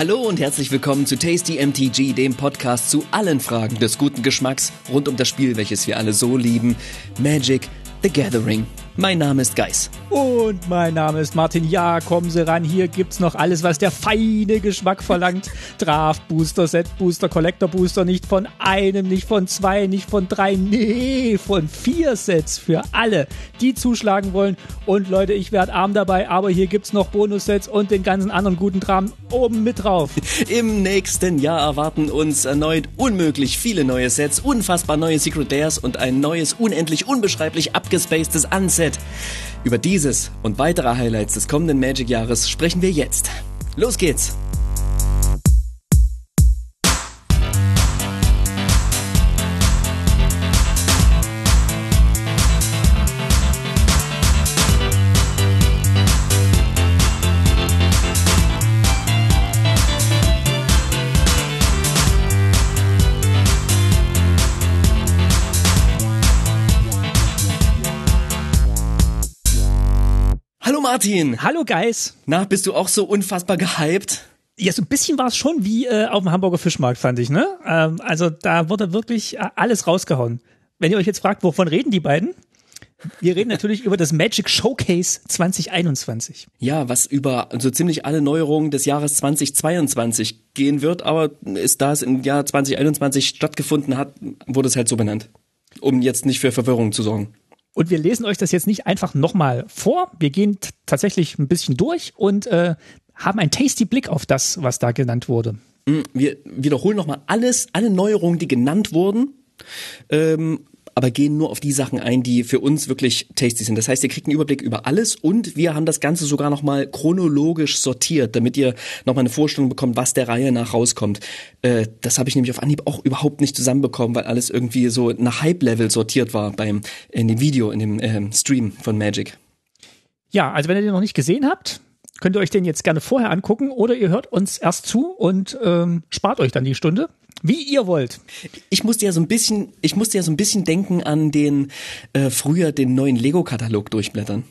Hallo und herzlich willkommen zu Tasty MTG, dem Podcast zu allen Fragen des guten Geschmacks rund um das Spiel, welches wir alle so lieben, Magic the Gathering. Mein Name ist Geis. Und mein Name ist Martin. Ja, kommen Sie ran. Hier gibt's noch alles, was der feine Geschmack verlangt. Draft Booster, Set Booster, Collector Booster. Nicht von einem, nicht von zwei, nicht von drei. Nee, von vier Sets für alle, die zuschlagen wollen. Und Leute, ich werde arm dabei, aber hier gibt's noch Bonussets und den ganzen anderen guten Kram oben mit drauf. Im nächsten Jahr erwarten uns erneut unmöglich viele neue Sets, unfassbar neue Secret Layers und ein neues, unendlich unbeschreiblich abgespacedes Unset. Über dieses und weitere Highlights des kommenden Magic-Jahres sprechen wir jetzt. Los geht's! Martin! Hallo Guys. Na, bist du auch so unfassbar gehypt? Ja, so ein bisschen war es schon wie äh, auf dem Hamburger Fischmarkt, fand ich, ne? Ähm, also da wurde wirklich äh, alles rausgehauen. Wenn ihr euch jetzt fragt, wovon reden die beiden? Wir reden natürlich über das Magic Showcase 2021. Ja, was über so ziemlich alle Neuerungen des Jahres 2022 gehen wird, aber ist da es im Jahr 2021 stattgefunden hat, wurde es halt so benannt. Um jetzt nicht für Verwirrung zu sorgen. Und wir lesen euch das jetzt nicht einfach nochmal vor. Wir gehen tatsächlich ein bisschen durch und äh, haben einen tasty Blick auf das, was da genannt wurde. Mm, Wir wiederholen nochmal alles, alle Neuerungen, die genannt wurden, ähm, aber gehen nur auf die Sachen ein, die für uns wirklich tasty sind. Das heißt, ihr kriegt einen Überblick über alles und wir haben das Ganze sogar nochmal chronologisch sortiert, damit ihr nochmal eine Vorstellung bekommt, was der Reihe nach rauskommt. Äh, das habe ich nämlich auf Anhieb auch überhaupt nicht zusammenbekommen, weil alles irgendwie so nach Hype-Level sortiert war beim in dem Video, in dem ähm, Stream von Magic. Ja, also wenn ihr den noch nicht gesehen habt, könnt ihr euch den jetzt gerne vorher angucken oder ihr hört uns erst zu und ähm, spart euch dann die Stunde, wie ihr wollt. Ich musste ja so ein bisschen, ich musste ja so ein bisschen denken an den äh, früher den neuen Lego-Katalog durchblättern.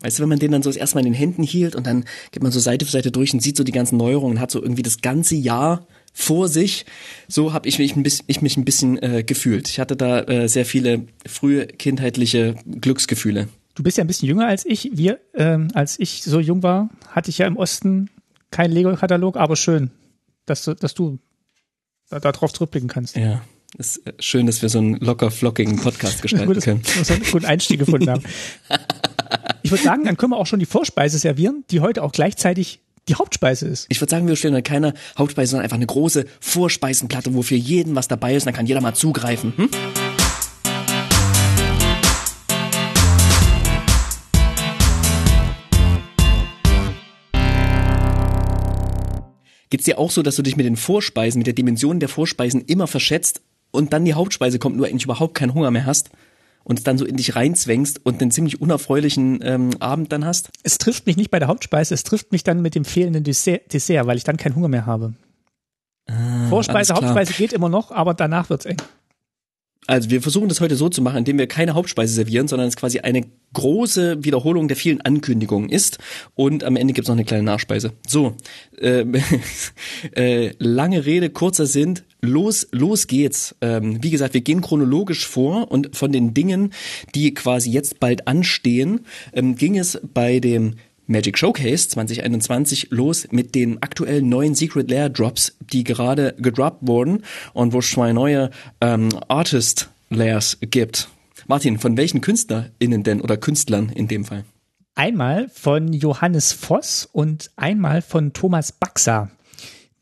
Weißt du, wenn man den dann so das erste Mal in den Händen hielt und dann geht man so Seite für Seite durch und sieht so die ganzen Neuerungen und hat so irgendwie das ganze Jahr vor sich. So habe ich mich ein bisschen, ich mich ein bisschen äh, gefühlt. Ich hatte da äh, sehr viele frühe kindheitliche Glücksgefühle. Du bist ja ein bisschen jünger als ich. Wir, ähm, als ich so jung war, hatte ich ja im Osten keinen Lego-Katalog, aber schön, dass du, dass du da, drauf zurückblicken kannst. Ja. Ist äh, schön, dass wir so einen locker flockigen Podcast gestalten Gut, dass können. wir einen guten Einstieg gefunden haben. Ich würde sagen, dann können wir auch schon die Vorspeise servieren, die heute auch gleichzeitig die Hauptspeise ist. Ich würde sagen, wir stellen halt keine Hauptspeise, sondern einfach eine große Vorspeisenplatte, wo für jeden was dabei ist, dann kann jeder mal zugreifen. Hm? Geht's dir auch so, dass du dich mit den Vorspeisen, mit der Dimension der Vorspeisen immer verschätzt und dann die Hauptspeise kommt, nur eigentlich überhaupt keinen Hunger mehr hast und es dann so in dich reinzwängst und einen ziemlich unerfreulichen ähm, Abend dann hast? Es trifft mich nicht bei der Hauptspeise, es trifft mich dann mit dem fehlenden Dessert, Dessert weil ich dann keinen Hunger mehr habe. Vorspeise, alles klar. Hauptspeise geht immer noch, aber danach wird's eng. Also wir versuchen das heute so zu machen, indem wir keine Hauptspeise servieren, sondern es quasi eine große Wiederholung der vielen Ankündigungen ist und am Ende gibt's noch eine kleine Nachspeise. So, äh, äh, lange Rede, kurzer Sinn, los, los geht's. Ähm, wie gesagt, wir gehen chronologisch vor und von den Dingen, die quasi jetzt bald anstehen, ähm, ging es bei dem Magic Showcase 2021 los mit den aktuellen neuen Secret Lair Drops, die gerade gedroppt wurden und wo es zwei neue ähm, Artist Layers gibt. Martin, von welchen KünstlerInnen denn oder Künstlern in dem Fall? Einmal von Johannes Voss und einmal von Thomas Baxa.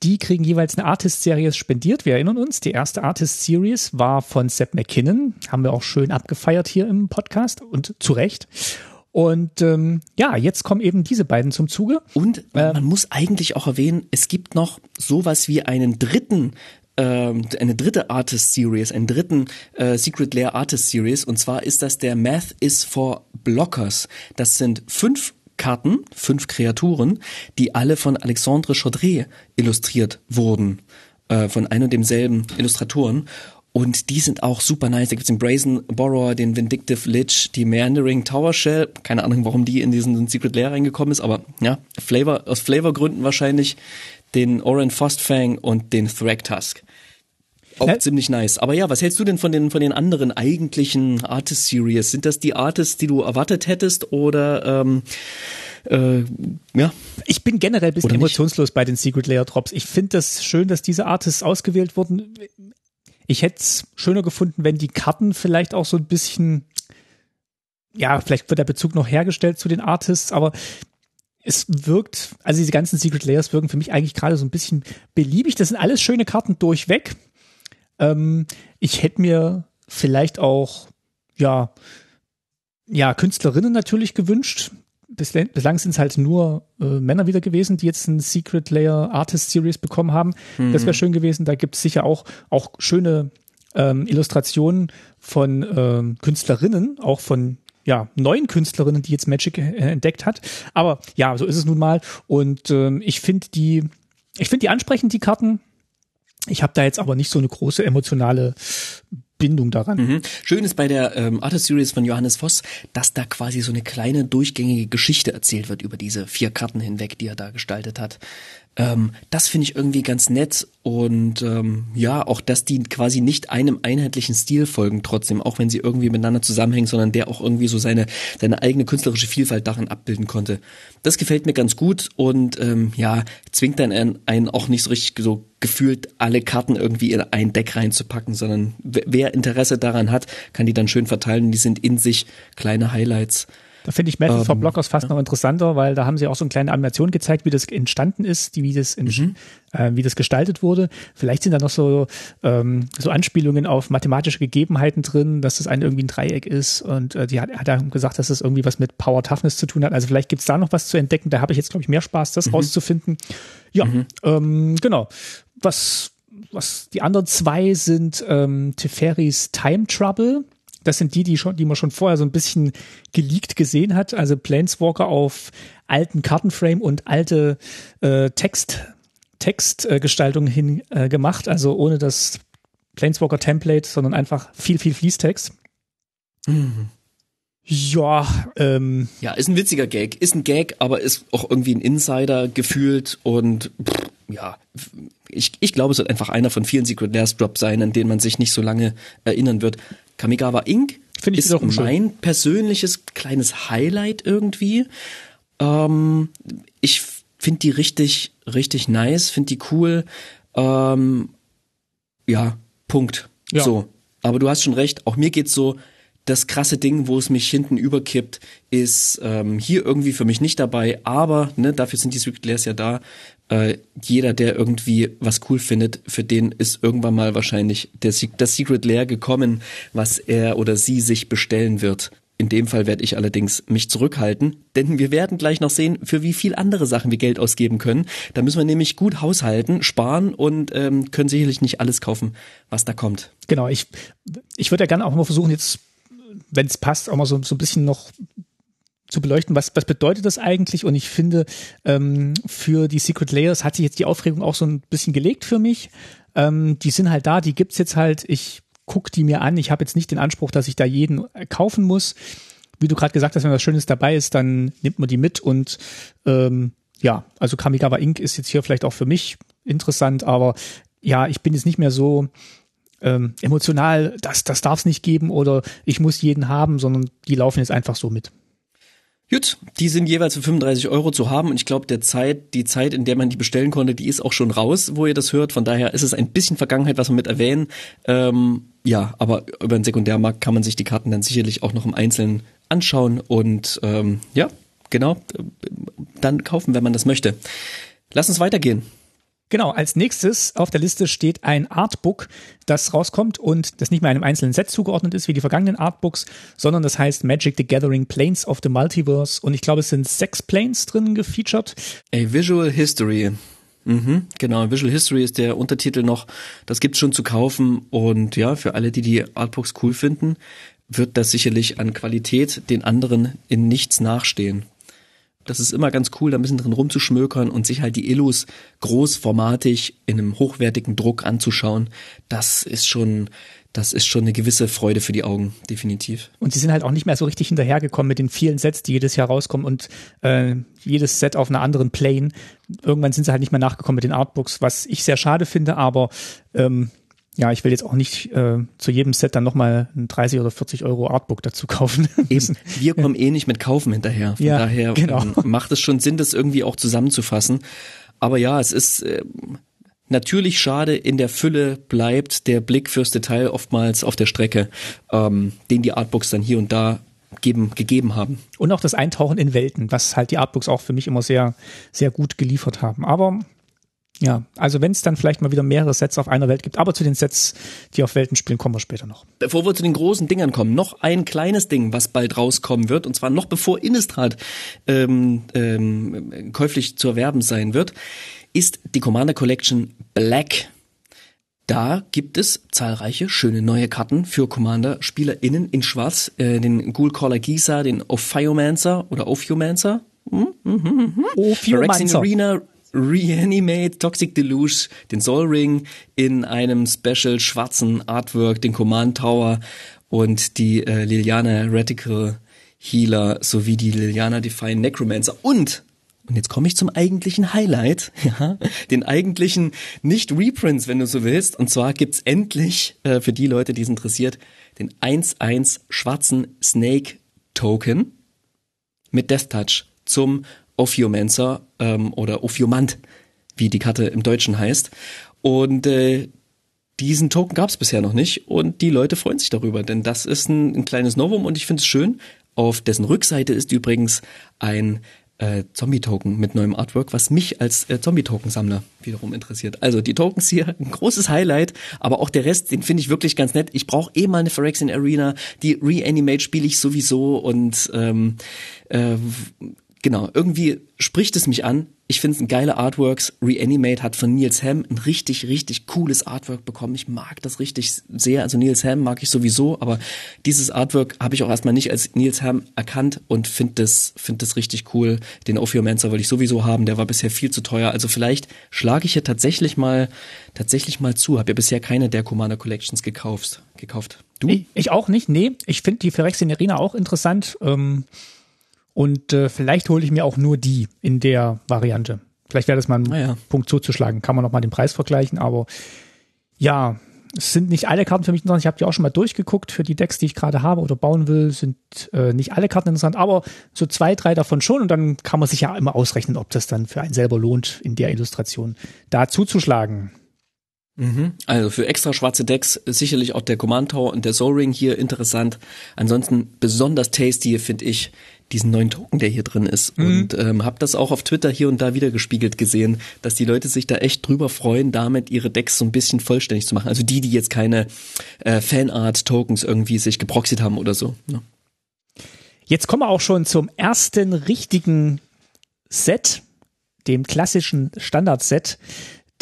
Die kriegen jeweils eine Artist-Serie spendiert. Wir erinnern uns, die erste Artist-Series war von Sepp McKinnon. Haben wir auch schön abgefeiert hier im Podcast und zu Recht. Und ähm, ja, jetzt kommen eben diese beiden zum Zuge. Und man muss eigentlich auch erwähnen, es gibt noch sowas wie einen dritten ähm, eine dritte Artist Series, einen dritten äh, Secret Lair Artist Series und zwar ist das der Math is for Blockers. Das sind fünf Karten, fünf Kreaturen, die alle von Alexandre Chaudret illustriert wurden, äh, von einem und demselben Illustratoren. Und die sind auch super nice. Da gibt's den Brazen Borrower, den Vindictive Lich, die Meandering Tower Shell. Keine Ahnung, warum die in diesen Secret Lair reingekommen ist, aber ja, Flavor, aus Flavorgründen wahrscheinlich. den Oren Frostfang und den Thragtusk. Auch Ja. ziemlich nice. Aber ja, was hältst du denn von den, von den anderen eigentlichen Artist-Series? Sind das die Artists, die du erwartet hättest oder ähm, äh, ja? Ich bin generell ein bisschen emotionslos bei den Secret Layer Drops. Ich finde das schön, dass diese Artists ausgewählt wurden. Ich hätte es schöner gefunden, wenn die Karten vielleicht auch so ein bisschen, ja, vielleicht wird der Bezug noch hergestellt zu den Artists, aber es wirkt, also diese ganzen Secret Layers wirken für mich eigentlich gerade so ein bisschen beliebig. Das sind alles schöne Karten durchweg. Ähm, ich hätte mir vielleicht auch, ja, ja, Künstlerinnen natürlich gewünscht. Bislang, sind es halt nur äh, Männer wieder gewesen, die jetzt ein Secret Layer Artist Series bekommen haben. Das wäre schön gewesen. Da gibt es sicher auch, auch schöne ähm, Illustrationen von ähm, Künstlerinnen, auch von ja, neuen Künstlerinnen, die jetzt Magic äh, entdeckt hat. Aber ja, so ist es nun mal. Und ähm, ich finde die, ich finde die ansprechend, die Karten. Ich habe da jetzt aber nicht so eine große emotionale Bindung daran. Mhm. Schön ist bei der ähm, Artist Series von Johannes Voss, dass da quasi so eine kleine durchgängige Geschichte erzählt wird über diese vier Karten hinweg, die er da gestaltet hat. Ähm, das finde ich irgendwie ganz nett und ähm, ja, auch dass die quasi nicht einem einheitlichen Stil folgen trotzdem, auch wenn sie irgendwie miteinander zusammenhängen, sondern der auch irgendwie so seine seine eigene künstlerische Vielfalt darin abbilden konnte. Das gefällt mir ganz gut und ähm, ja, zwingt dann einen, einen auch nicht so richtig so gefühlt alle Karten irgendwie in ein Deck reinzupacken, sondern wer- Interesse daran hat, kann die dann schön verteilen. Die sind in sich kleine Highlights. Da finde ich Metal for Ähm, Blockers fast noch interessanter, weil da haben sie auch so eine kleine Animation gezeigt, wie das entstanden ist, die, wie das Mhm. äh, wie das gestaltet wurde. Vielleicht sind da noch so ähm, so Anspielungen auf mathematische Gegebenheiten drin, dass das ein irgendwie ein Dreieck ist und äh, die hat, hat er gesagt, dass das irgendwie was mit Power Toughness zu tun hat. Also vielleicht gibt's da noch was zu entdecken. Da habe ich jetzt glaube ich mehr Spaß, das Mhm. rauszufinden. Ja, ähm, genau. Was was die anderen zwei sind ähm, Teferis Time Trouble. Das sind die, die schon, die man schon vorher so ein bisschen geleakt gesehen hat. Also Planeswalker auf alten Kartenframe und alte äh, Text Textgestaltung hin äh, gemacht. Also ohne das Planeswalker Template, sondern einfach viel viel Fließtext. Ja, ähm, Ja, ist ein witziger Gag, ist ein Gag, aber ist auch irgendwie ein Insider gefühlt und pff, ja, ich, ich glaube, es wird einfach einer von vielen Secret Layers Drops sein, an den man sich nicht so lange erinnern wird. Kamigawa Inc. Finde ich ist wiederum schön. mein persönliches kleines Highlight irgendwie. Ähm, ich finde die richtig, richtig nice, finde die cool. Ähm, ja, Punkt. Ja. So. Aber du hast schon recht, auch mir geht's so, das krasse Ding, wo es mich hinten überkippt, ist ähm, hier irgendwie für mich nicht dabei, aber ne, dafür sind die Secret Layers ja da. Äh, jeder, der irgendwie was cool findet, für den ist irgendwann mal wahrscheinlich der, das Secret Layer gekommen, was er oder sie sich bestellen wird. In dem Fall werde ich allerdings mich zurückhalten, denn wir werden gleich noch sehen, für wie viel andere Sachen wir Geld ausgeben können. Da müssen wir nämlich gut haushalten, sparen und ähm, können sicherlich nicht alles kaufen, was da kommt. genau, ich, ich würde ja gerne auch mal versuchen, jetzt, wenn es passt, auch mal so, so ein bisschen noch zu beleuchten, was, was bedeutet das eigentlich? Und ich finde, ähm, für die Secret Layers hat sich jetzt die Aufregung auch so ein bisschen gelegt für mich. Ähm, die sind halt da, die gibt's jetzt halt. Ich guck die mir an. Ich habe jetzt nicht den Anspruch, dass ich da jeden äh, kaufen muss. Wie du gerade gesagt hast, wenn was Schönes dabei ist, dann nimmt man die mit und ähm, ja, also Kamigawa Inc. ist jetzt hier vielleicht auch für mich interessant, aber ja, ich bin jetzt nicht mehr so ähm, emotional, das, das darf es nicht geben oder ich muss jeden haben, sondern die laufen jetzt einfach so mit. Gut, die sind jeweils für 35 Euro zu haben und ich glaube, der Zeit, die Zeit, in der man die bestellen konnte, die ist auch schon raus, wo ihr das hört. Von daher ist es ein bisschen Vergangenheit, was wir mit erwähnen. Ähm, ja, aber über den Sekundärmarkt kann man sich die Karten dann sicherlich auch noch im Einzelnen anschauen und ähm, ja, genau, dann kaufen, wenn man das möchte. Lass uns weitergehen. Genau, als nächstes auf der Liste steht ein Artbook, das rauskommt und das nicht mehr einem einzelnen Set zugeordnet ist wie die vergangenen Artbooks, sondern das heißt Magic the Gathering Planes of the Multiverse und ich glaube, es sind sechs Planes drin gefeatured. A Visual History. Mhm, genau, Visual History ist der Untertitel noch. Das gibt's schon zu kaufen und ja, für alle, die die Artbooks cool finden, wird das sicherlich an Qualität den anderen in nichts nachstehen. Das ist immer ganz cool, da ein bisschen drin rumzuschmökern und sich halt die Illus großformatig in einem hochwertigen Druck anzuschauen. Das ist schon das ist schon eine gewisse Freude für die Augen, definitiv. Und sie sind halt auch nicht mehr so richtig hinterhergekommen mit den vielen Sets, die jedes Jahr rauskommen und äh, jedes Set auf einer anderen Plane. Irgendwann sind sie halt nicht mehr nachgekommen mit den Artbooks, was ich sehr schade finde, aber ähm, ja, ich will jetzt auch nicht äh, zu jedem Set dann nochmal ein 30 oder 40 Euro Artbook dazu kaufen. Eben, wir kommen eh nicht mit Kaufen hinterher. Von Ja, daher genau. ähm, macht es schon Sinn, das irgendwie auch zusammenzufassen. Aber ja, es ist ähm, natürlich schade, in der Fülle bleibt der Blick fürs Detail oftmals auf der Strecke, ähm, den die Artbooks dann hier und da geben, gegeben haben. Und auch das Eintauchen in Welten, was halt die Artbooks auch für mich immer sehr, sehr gut geliefert haben. Aber ja, also wenn es dann vielleicht mal wieder mehrere Sets auf einer Welt gibt, aber zu den Sets, die auf Welten spielen, kommen wir später noch. Bevor wir zu den großen Dingern kommen, noch ein kleines Ding, was bald rauskommen wird, und zwar noch bevor Innistrad ähm, ähm, käuflich zu erwerben sein wird, ist die Commander Collection Black. Da gibt es zahlreiche schöne neue Karten für Commander-SpielerInnen in Schwarz. Äh, den Ghoul-Caller Gisa, den Ophiomancer oder Ophiomancer. Phyrexian Ophiomancer. Arena Reanimate, Toxic Deluge, den Soul Ring in einem Special schwarzen Artwork, den Command Tower und die äh, Liliana Radical Healer sowie die Liliana Define Necromancer und und jetzt komme ich zum eigentlichen Highlight, ja, den eigentlichen nicht-Reprints, wenn du so willst. Und zwar gibt's endlich, äh, für die Leute, die es interessiert, den 1-1 schwarzen Snake Token mit Death Touch zum Ophiomancer ähm, oder Ophiomant, wie die Karte im Deutschen heißt. Und äh, diesen Token gab es bisher noch nicht und die Leute freuen sich darüber, denn das ist ein, ein kleines Novum und ich finde es schön. Auf dessen Rückseite ist übrigens ein äh, Zombie-Token mit neuem Artwork, was mich als äh, Zombie-Token-Sammler wiederum interessiert. Also die Tokens hier, ein großes Highlight, aber auch der Rest, den finde ich wirklich ganz nett. Ich brauche eh mal eine Phyrexian Arena, die Reanimate spiele ich sowieso und ähm, äh, genau, irgendwie spricht es mich an. Ich finde es ein geiler Artworks. Reanimate hat von Niels Ham ein richtig, richtig cooles Artwork bekommen. Ich mag das richtig sehr. Also Niels Ham mag ich sowieso, aber dieses Artwork habe ich auch erstmal nicht als Niels Ham erkannt und finde das, finde das richtig cool. Den Ophiomancer wollte ich sowieso haben. Der war bisher viel zu teuer. Also vielleicht schlage ich hier tatsächlich mal, tatsächlich mal zu. Habe ja bisher keine der Commander Collections gekauft. gekauft. Du? Ich, auch nicht, nee. Ich finde die Phyrexian Arena auch interessant. Ähm, und äh, vielleicht hole ich mir auch nur die in der Variante. Vielleicht wäre das mal ein Ah ja. Punkt zuzuschlagen. Kann man noch mal den Preis vergleichen, aber ja, es sind nicht alle Karten für mich interessant. Ich habe die auch schon mal durchgeguckt für die Decks, die ich gerade habe oder bauen will, sind äh, nicht alle Karten interessant, aber so zwei, drei davon schon und dann kann man sich ja immer ausrechnen, ob das dann für einen selber lohnt, in der Illustration da zuzuschlagen. Mhm. Also für extra schwarze Decks sicherlich auch der Command Tower und der Soul Ring hier interessant. Ansonsten besonders tasty finde ich diesen neuen Token, der hier drin ist. Und ähm, habe das auch auf Twitter hier und da wieder gespiegelt gesehen, dass die Leute sich da echt drüber freuen, damit ihre Decks so ein bisschen vollständig zu machen. Also die, die jetzt keine äh, Fanart-Tokens irgendwie sich geproxied haben oder so. Ne? Jetzt kommen wir auch schon zum ersten richtigen Set, dem klassischen Standard-Set,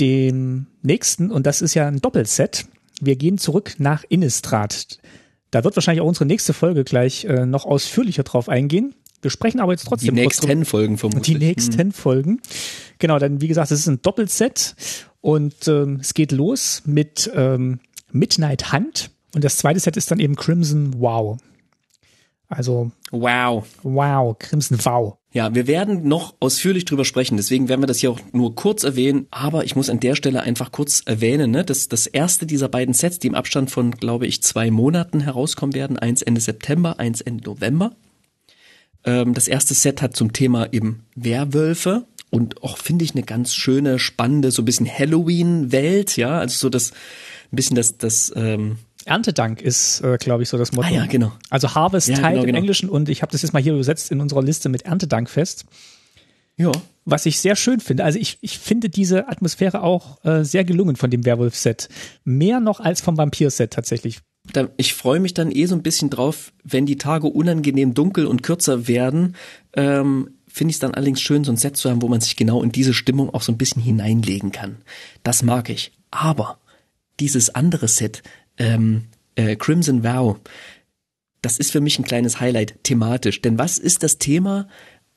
dem nächsten, und das ist ja ein Doppelset. Wir gehen zurück nach Innistrad. Da wird wahrscheinlich auch unsere nächste Folge gleich äh, noch ausführlicher drauf eingehen. Wir sprechen aber jetzt Die trotzdem drüber. nächsten Folgen vermutlich. Die nächsten Folgen. Genau, dann wie gesagt, es ist ein Doppelset und ähm, es geht los mit ähm, Midnight Hunt und das zweite Set ist dann eben Crimson Wow. Also Wow. Wow, Crimson Wow. Ja, wir werden noch ausführlich drüber sprechen, deswegen werden wir das hier auch nur kurz erwähnen, aber ich muss an der Stelle einfach kurz erwähnen, ne, dass das erste dieser beiden Sets, die im Abstand von, glaube ich, zwei Monaten herauskommen werden, eins Ende September, eins Ende November. Ähm, das erste Set hat zum Thema eben Werwölfe und auch, finde ich, eine ganz schöne, spannende, so ein bisschen Halloween-Welt, ja, also so das, ein bisschen das, das, ähm, Erntedank ist, äh, glaube ich, so das Motto. Ah ja, genau. Also Harvest Ja, Tide genau, im genau. Englischen und ich habe das jetzt mal hier übersetzt in unserer Liste mit Erntedank fest. ja, Was ich sehr schön finde. Also ich, ich finde diese Atmosphäre auch äh, sehr gelungen von dem Werwolf-Set. Mehr noch als vom Vampir-Set tatsächlich. ich freue mich dann eh so ein bisschen drauf, wenn die Tage unangenehm dunkel und kürzer werden. Ähm, Finde ich es dann allerdings schön, so ein Set zu haben, wo man sich genau in diese Stimmung auch so ein bisschen hineinlegen kann. Das mag ich. Aber dieses andere Set, ähm, äh, Crimson Vow, das ist für mich ein kleines Highlight thematisch. Denn was ist das Thema?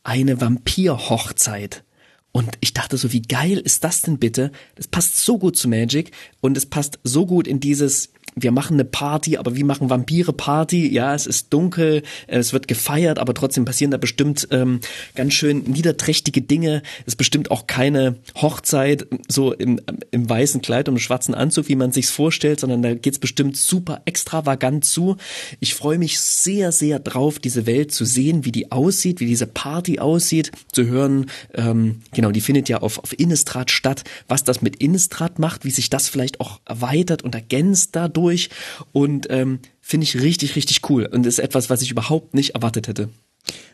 Eine Vampir-Hochzeit. Und ich dachte so, wie geil ist das denn bitte? Das passt so gut zu Magic und es passt so gut in dieses, wir machen eine Party, aber wie machen Vampire Party? Ja, es ist dunkel, es wird gefeiert, aber trotzdem passieren da bestimmt ähm, ganz schön niederträchtige Dinge. Es ist bestimmt auch keine Hochzeit so im, im weißen Kleid und im schwarzen Anzug, wie man sich's vorstellt, sondern da geht's bestimmt super extravagant zu. Ich freue mich sehr, sehr drauf, diese Welt zu sehen, wie die aussieht, wie diese Party aussieht, zu hören, ähm, genau, die findet ja auf, auf Innistrad statt, was das mit Innistrad macht, wie sich das vielleicht auch erweitert und ergänzt dadurch durch und ähm, finde ich richtig, richtig cool und ist etwas, was ich überhaupt nicht erwartet hätte.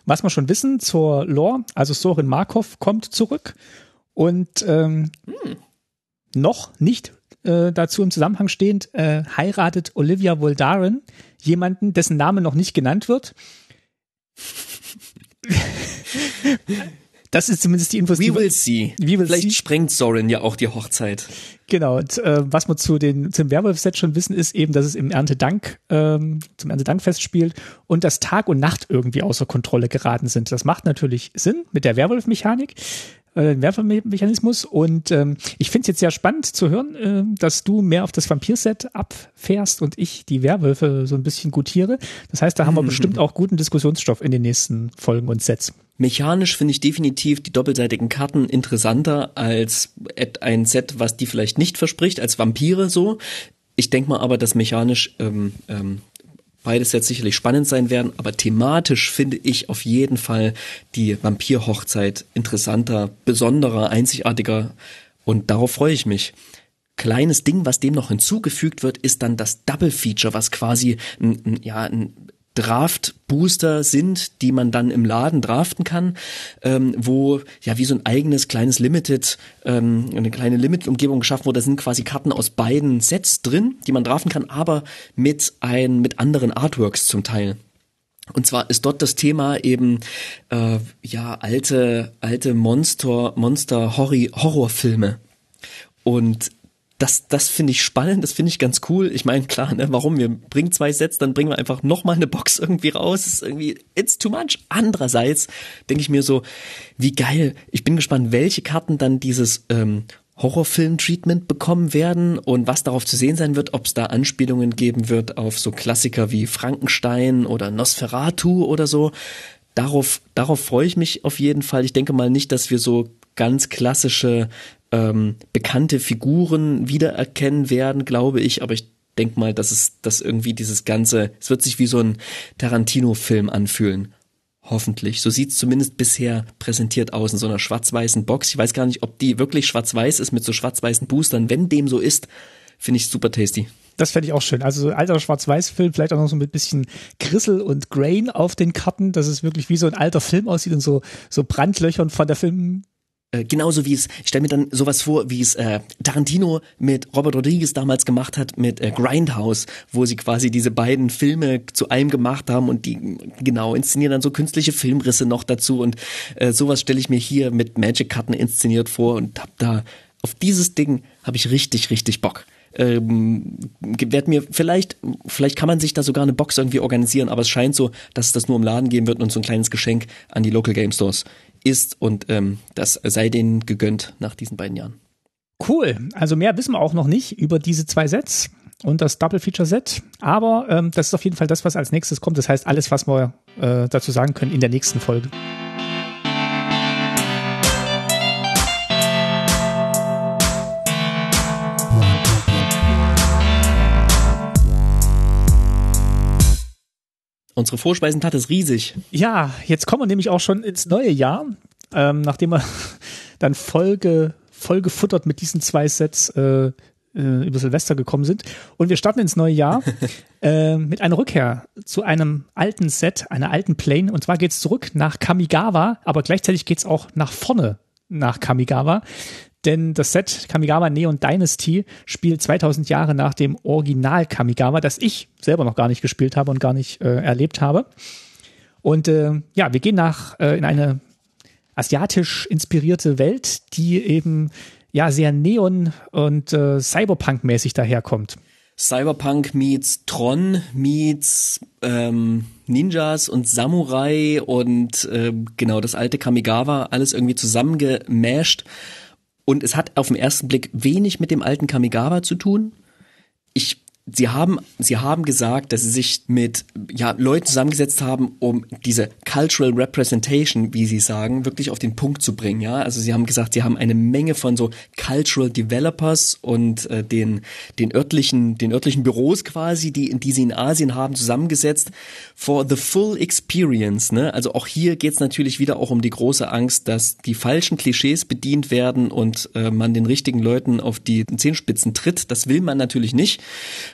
Was wir schon wissen zur Lore, also Sorin Markov kommt zurück und ähm, hm. noch nicht äh, dazu im Zusammenhang stehend äh, heiratet Olivia Voldaren jemanden, dessen Name noch nicht genannt wird. Das ist zumindest die Infos. We will see. We will Vielleicht see. sprengt Sorin ja auch die Hochzeit. Genau. Und, äh, was wir zu den zum Werwolf-Set schon wissen, ist eben, dass es im Erntedank ähm, zum Erntedankfest spielt und dass Tag und Nacht irgendwie außer Kontrolle geraten sind. Das macht natürlich Sinn mit der Werwolf-Mechanik äh, Werfermechanismus. Und ähm, ich finde es jetzt sehr spannend zu hören, äh, dass du mehr auf das Vampir-Set abfährst und ich die Werwölfe so ein bisschen gutiere. Das heißt, da haben wir bestimmt auch guten Diskussionsstoff in den nächsten Folgen und Sets. Mechanisch finde ich definitiv die doppelseitigen Karten interessanter als ein Set, was die vielleicht nicht verspricht, als Vampire so. Ich denke mal aber, dass mechanisch ähm, ähm, beides jetzt sicherlich spannend sein werden, aber thematisch finde ich auf jeden Fall die Vampir-Hochzeit interessanter, besonderer, einzigartiger und darauf freue ich mich. Kleines Ding, was dem noch hinzugefügt wird, ist dann das Double Feature, was quasi ein, ein, ja, ein Draft-Booster sind, die man dann im Laden draften kann, ähm, wo ja wie so ein eigenes kleines Limited, ähm, eine kleine Limited-Umgebung geschaffen wurde. Da sind quasi Karten aus beiden Sets drin, die man draften kann, aber mit ein mit anderen Artworks zum Teil. Und zwar ist dort das Thema eben äh, ja alte alte Monster Monster Horrorfilme und das, das finde ich spannend, das finde ich ganz cool. Ich meine, klar, ne, warum? Wir bringen zwei Sets, dann bringen wir einfach nochmal eine Box irgendwie raus. Ist irgendwie, it's too much. Andererseits denke ich mir so, wie geil. Ich bin gespannt, welche Karten dann dieses ähm, Horrorfilm-Treatment bekommen werden und was darauf zu sehen sein wird, ob es da Anspielungen geben wird auf so Klassiker wie Frankenstein oder Nosferatu oder so. Darauf, darauf freue ich mich auf jeden Fall. Ich denke mal nicht, dass wir so ganz klassische ähm, bekannte Figuren wiedererkennen werden, glaube ich, aber ich denke mal, dass es dass irgendwie dieses ganze, es wird sich wie so ein Tarantino-Film anfühlen. Hoffentlich. So sieht's zumindest bisher präsentiert aus in so einer schwarz-weißen Box. Ich weiß gar nicht, ob die wirklich schwarz-weiß ist mit so schwarz-weißen Boostern. Wenn dem so ist, finde ich super tasty. Das fände ich auch schön. Also so alter Schwarz-Weiß-Film, vielleicht auch noch so mit bisschen Grissel und Grain auf den Karten, dass es wirklich wie so ein alter Film aussieht und so, so Brandlöchern von der Film, äh, genauso wie es, ich stelle mir dann sowas vor, wie es äh, Tarantino mit Robert Rodriguez damals gemacht hat mit äh, Grindhouse, wo sie quasi diese beiden Filme zu einem gemacht haben und die genau inszenieren dann so künstliche Filmrisse noch dazu und äh, sowas stelle ich mir hier mit Magic-Karten inszeniert vor und hab da auf dieses Ding habe ich richtig, richtig Bock. Ähm, werd mir vielleicht, vielleicht kann man sich da sogar eine Box irgendwie organisieren, aber es scheint so, dass es das nur im Laden geben wird und so ein kleines Geschenk an die Local Game Stores ist und ähm, das sei denen gegönnt nach diesen beiden Jahren. Cool. Also mehr wissen wir auch noch nicht über diese zwei Sets und das Double Feature Set. Aber ähm, das ist auf jeden Fall das, was als nächstes kommt. Das heißt, alles, was wir äh, dazu sagen können in der nächsten Folge. Unsere Vorspeisenplatte ist riesig. Ja, jetzt kommen wir nämlich auch schon ins neue Jahr, ähm, nachdem wir dann Folge voll gefuttert mit diesen zwei Sets äh, äh, über Silvester gekommen sind. Und wir starten ins neue Jahr äh, mit einer Rückkehr zu einem alten Set, einer alten Plane. Und zwar geht's zurück nach Kamigawa, aber gleichzeitig geht's auch nach vorne nach Kamigawa. Denn das Set Kamigawa Neon Dynasty spielt 2000 Jahre nach dem Original Kamigawa, das ich selber noch gar nicht gespielt habe und gar nicht äh, erlebt habe. Und äh, ja, wir gehen nach äh, in eine asiatisch inspirierte Welt, die eben ja sehr Neon und äh, Cyberpunk-mäßig daherkommt. Cyberpunk meets Tron meets ähm, Ninjas und Samurai und äh, genau das alte Kamigawa, alles irgendwie zusammengemasht. Und es hat auf den ersten Blick wenig mit dem alten Kamigawa zu tun. Ich sie haben, sie haben gesagt, dass sie sich mit ja, Leuten zusammengesetzt haben, um diese Cultural Representation, wie sie sagen, wirklich auf den Punkt zu bringen. Ja, also sie haben gesagt, sie haben eine Menge von so Cultural Developers und äh, den den örtlichen den örtlichen Büros quasi, die die sie in Asien haben, zusammengesetzt for the full experience. Ne? Also auch hier geht's natürlich wieder auch um die große Angst, dass die falschen Klischees bedient werden und äh, man den richtigen Leuten auf die Zehenspitzen tritt. Das will man natürlich nicht.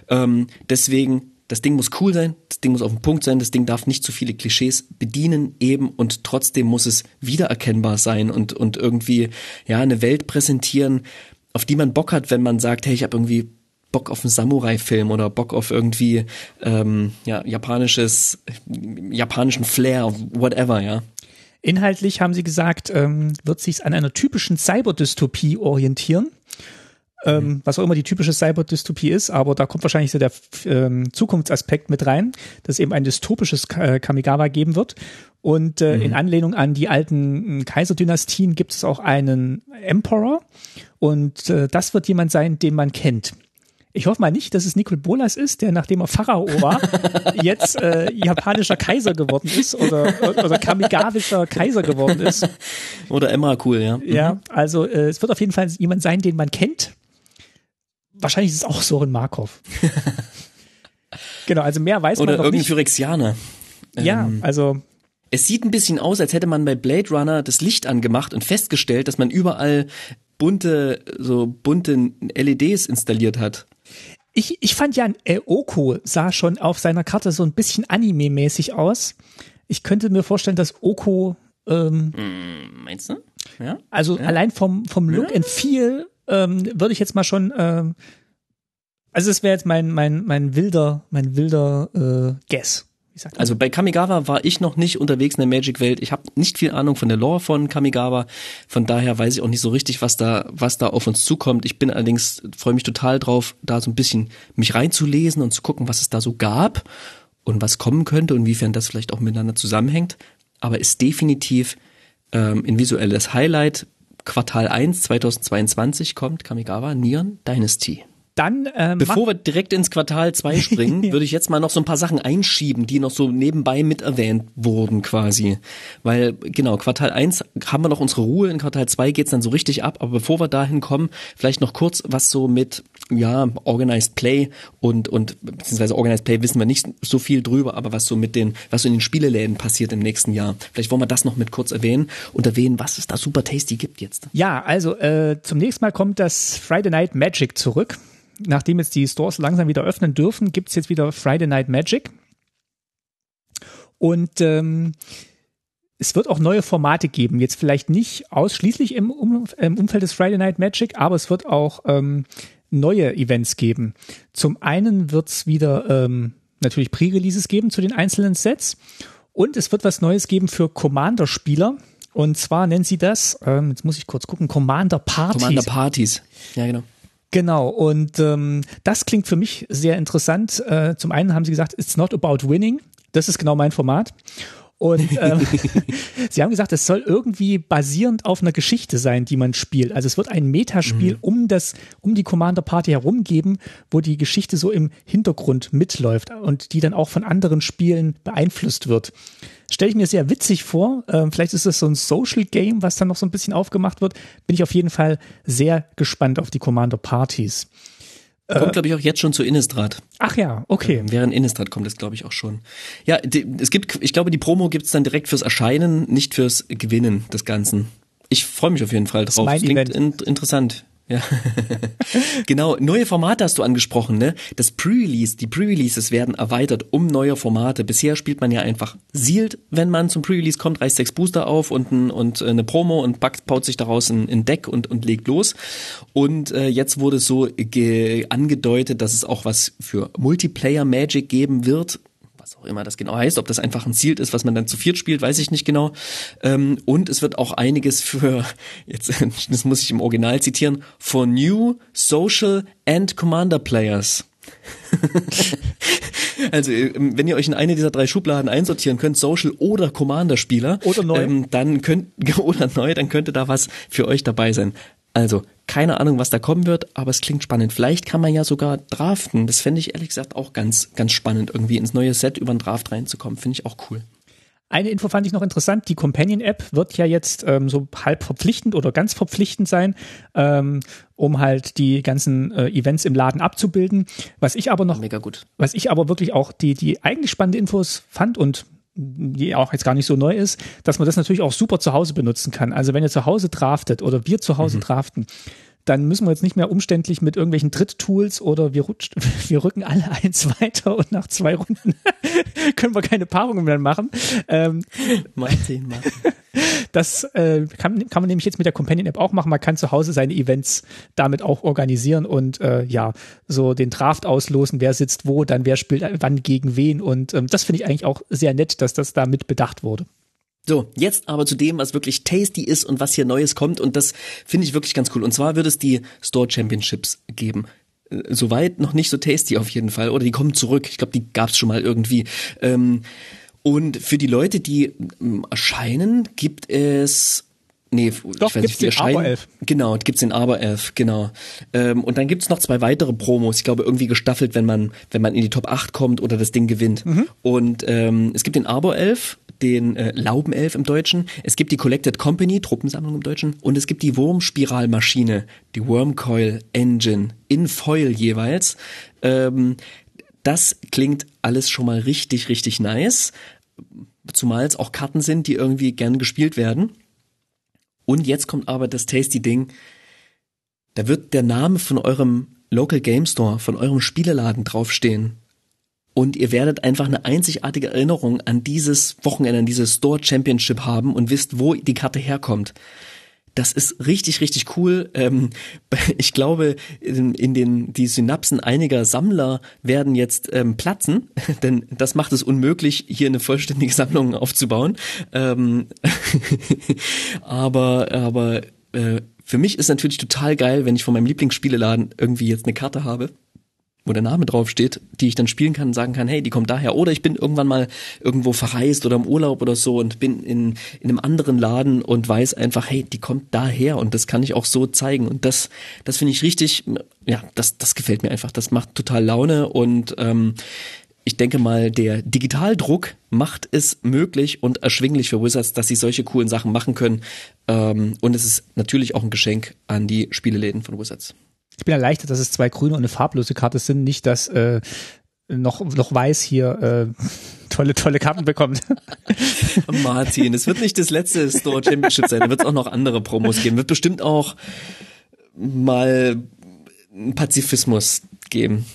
Ähm, deswegen das Ding muss cool sein, das Ding muss auf den Punkt sein, das Ding darf nicht zu viele Klischees bedienen eben und trotzdem muss es wiedererkennbar sein und, und irgendwie ja eine Welt präsentieren, auf die man Bock hat, wenn man sagt, hey, ich habe irgendwie Bock auf einen Samurai-Film oder Bock auf irgendwie ähm, ja, japanisches, japanischen Flair, whatever, ja. Inhaltlich haben sie gesagt, ähm, wird sich an einer typischen Cyberdystopie orientieren ähm, was auch immer die typische Cyberdystopie ist, aber da kommt wahrscheinlich so der ähm, Zukunftsaspekt mit rein, dass eben ein dystopisches äh, Kamigawa geben wird. Und äh, mhm. in Anlehnung an die alten äh, Kaiserdynastien gibt es auch einen Emperor und äh, das wird jemand sein, den man kennt. Ich hoffe mal nicht, dass es Nicol Bolas ist, der nachdem er Pharao war, jetzt äh, japanischer Kaiser geworden ist oder, oder kamigawischer Kaiser geworden ist. Oder Emma cool, ja. Ja, mhm. also äh, es wird auf jeden Fall jemand sein, den man kennt wahrscheinlich ist es auch Soren Markov. genau, also mehr weiß Oder man noch irgendein nicht. Phyrexianer. Ja, Ähm, also Es sieht ein bisschen aus, als hätte man bei Blade Runner das Licht angemacht und festgestellt, dass man überall bunte, so bunte LEDs installiert hat. ich, ich fand ja, Oko sah schon auf seiner Karte so ein bisschen Anime-mäßig aus. Ich könnte mir vorstellen, dass Oko, ähm, Hm, meinst du? Ja? also Ja. allein vom, vom Look Ja. and Feel, ähm, würde ich jetzt mal schon, ähm, also es wäre jetzt mein, mein, mein wilder, mein wilder äh, Guess. Also bei Kamigawa war ich noch nicht unterwegs in der Magic-Welt. Ich habe nicht viel Ahnung von der Lore von Kamigawa. Von daher weiß ich auch nicht so richtig, was da, was da auf uns zukommt. Ich bin allerdings, freue mich total drauf, da so ein bisschen mich reinzulesen und zu gucken, was es da so gab und was kommen könnte und inwiefern das vielleicht auch miteinander zusammenhängt. Aber ist definitiv ähm, ein visuelles Highlight. Quartal 1 2022 kommt Kamigawa Neon Dynasty. Dann ähm, Bevor wir direkt ins Quartal 2 springen, würde ich jetzt mal noch so ein paar Sachen einschieben, die noch so nebenbei mit erwähnt wurden quasi. Weil, genau, Quartal 1 haben wir noch unsere Ruhe, in Quartal 2 geht's dann so richtig ab, aber bevor wir dahin kommen, vielleicht noch kurz, was so mit, ja, Organized Play und, und, beziehungsweise Organized Play wissen wir nicht so viel drüber, aber was so mit den, was so in den Spieleläden passiert im nächsten Jahr. Vielleicht wollen wir das noch mit kurz erwähnen und erwähnen, was es da super tasty gibt jetzt. Ja, also äh, zum nächsten Mal kommt das Friday Night Magic zurück. Nachdem jetzt die Stores langsam wieder öffnen dürfen, gibt's jetzt wieder Friday Night Magic. Und ähm, es wird auch neue Formate geben. Jetzt vielleicht nicht ausschließlich im, um, im Umfeld des Friday Night Magic, aber es wird auch ähm, neue Events geben. Zum einen wird's wieder ähm, natürlich Pre-Releases geben zu den einzelnen Sets. Und es wird was Neues geben für Commander-Spieler. Und zwar nennen sie das, ähm, jetzt muss ich kurz gucken, Commander Parties. Commander Parties. Ja, genau. Genau, und ähm, das klingt für mich sehr interessant. Äh, zum einen haben sie gesagt, it's not about winning. Das ist genau mein Format. Und ähm, sie haben gesagt, es soll irgendwie basierend auf einer Geschichte sein, die man spielt. Also es wird ein Metaspiel Mhm. um das, um die Commander Party herum geben, wo die Geschichte so im Hintergrund mitläuft und die dann auch von anderen Spielen beeinflusst wird. Stelle ich mir sehr witzig vor. Ähm, vielleicht ist es so ein Social Game, was dann noch so ein bisschen aufgemacht wird. Bin ich auf jeden Fall sehr gespannt auf die Commander Partys. Kommt, glaube ich, auch jetzt schon zu Innistrad. Ach ja, okay. Während Innistrad kommt es, glaube ich, auch schon. Ja, die, es gibt, ich glaube, die Promo gibt's dann direkt fürs Erscheinen, nicht fürs Gewinnen des Ganzen. Ich freue mich auf jeden Fall drauf. mein klingt Event. in, interessant. Ja. genau, neue Formate hast du angesprochen, ne? Das Pre-Release, die Pre-Releases werden erweitert um neue Formate. Bisher spielt man ja einfach Sealed, wenn man zum Pre-Release kommt, reißt sechs Booster auf und, ein, und äh, eine Promo und packt, baut sich daraus ein, ein Deck und, und legt los. Und äh, jetzt wurde so ge angedeutet, dass es auch was für Multiplayer Magic geben wird was auch immer das genau heißt, ob das einfach ein Sealed ist, was man dann zu viert spielt, weiß ich nicht genau. Ähm, und es wird auch einiges für, jetzt, das muss ich im Original zitieren, for new social and commander players. Also, ähm, wenn ihr euch in eine dieser drei Schubladen einsortieren könnt, Social oder Commander-Spieler, Oder neu. Ähm, dann könnt, oder neu, dann könnte da was für euch dabei sein. Also, keine Ahnung, was da kommen wird, aber es klingt spannend. Vielleicht kann man ja sogar draften. Das fände ich ehrlich gesagt auch ganz, ganz spannend, irgendwie ins neue Set über den Draft reinzukommen. Finde ich auch cool. Eine Info fand ich noch interessant. Die Companion-App wird ja jetzt ähm, so halb verpflichtend oder ganz verpflichtend sein, ähm, um halt die ganzen äh, Events im Laden abzubilden. Was ich aber noch, Mega gut. was ich aber wirklich auch die, die eigentlich spannende Infos fand und die auch jetzt gar nicht so neu ist, dass man das natürlich auch super zu Hause benutzen kann. Also wenn ihr zu Hause draftet oder wir zu Hause mhm. draften, dann müssen wir jetzt nicht mehr umständlich mit irgendwelchen Dritttools oder wir, rutscht, wir rücken alle eins weiter und nach zwei Runden können wir keine Paarungen mehr machen. Ähm, Martin, Martin. Das äh, kann, kann man nämlich jetzt mit der Companion-App auch machen. Man kann zu Hause seine Events damit auch organisieren und äh, ja, so den Draft auslosen, wer sitzt wo, dann wer spielt wann gegen wen. Und ähm, das finde ich eigentlich auch sehr nett, dass das da mit bedacht wurde. So, jetzt aber zu dem, was wirklich tasty ist und was hier Neues kommt. Und das finde ich wirklich ganz cool. Und zwar wird es die Store Championships geben. Äh, soweit noch nicht so tasty auf jeden Fall. Oder die kommen zurück. Ich glaube, die gab es schon mal irgendwie. Ähm, und für die Leute, die ähm, erscheinen, gibt es Nee, Doch, ich weiß nicht, die erscheinen. Elf. Genau, gibt's den Aber Elf, genau. Ähm, und dann gibt's noch zwei weitere Promos, ich glaube irgendwie gestaffelt, wenn man, wenn man in die Top 8 kommt oder das Ding gewinnt. Mhm. Und ähm, es gibt den Aber Elf, den äh, Laubenelf im Deutschen, es gibt die Collected Company, Truppensammlung im Deutschen, und es gibt die Wurmspiralmaschine, die Wormcoil Engine, in Foil jeweils. Ähm, das klingt alles schon mal richtig, richtig nice. Zumal es auch Karten sind, die irgendwie gern gespielt werden. Und jetzt kommt aber das tasty Ding. Da wird der Name von eurem Local Game Store, von eurem Spieleladen draufstehen und ihr werdet einfach eine einzigartige Erinnerung an dieses Wochenende, an dieses Store Championship haben und wisst, wo die Karte herkommt. Das ist richtig, richtig cool. Ähm, ich glaube, in, in, den die Synapsen einiger Sammler werden jetzt ähm, platzen, denn das macht es unmöglich, hier eine vollständige Sammlung aufzubauen. Ähm, aber aber äh, für mich ist natürlich total geil, wenn ich von meinem Lieblingsspieleladen irgendwie jetzt eine Karte habe wo der Name draufsteht, die ich dann spielen kann und sagen kann, hey, die kommt daher. Oder ich bin irgendwann mal irgendwo verreist oder im Urlaub oder so und bin in, in einem anderen Laden und weiß einfach, hey, die kommt daher und das kann ich auch so zeigen. Und das, das finde ich richtig, ja, das, das gefällt mir einfach. Das macht total Laune und ähm, ich denke mal, der Digitaldruck macht es möglich und erschwinglich für Wizards, dass sie solche coolen Sachen machen können. Ähm, und es ist natürlich auch ein Geschenk an die Spieleläden von Wizards. Ich bin erleichtert, dass es zwei grüne und eine farblose Karte sind, nicht dass äh, noch noch weiß hier äh, tolle tolle Karten bekommt. Martin, es wird nicht das letzte Store Championship sein, da wird es auch noch andere Promos geben, wird bestimmt auch mal Pazifismus geben.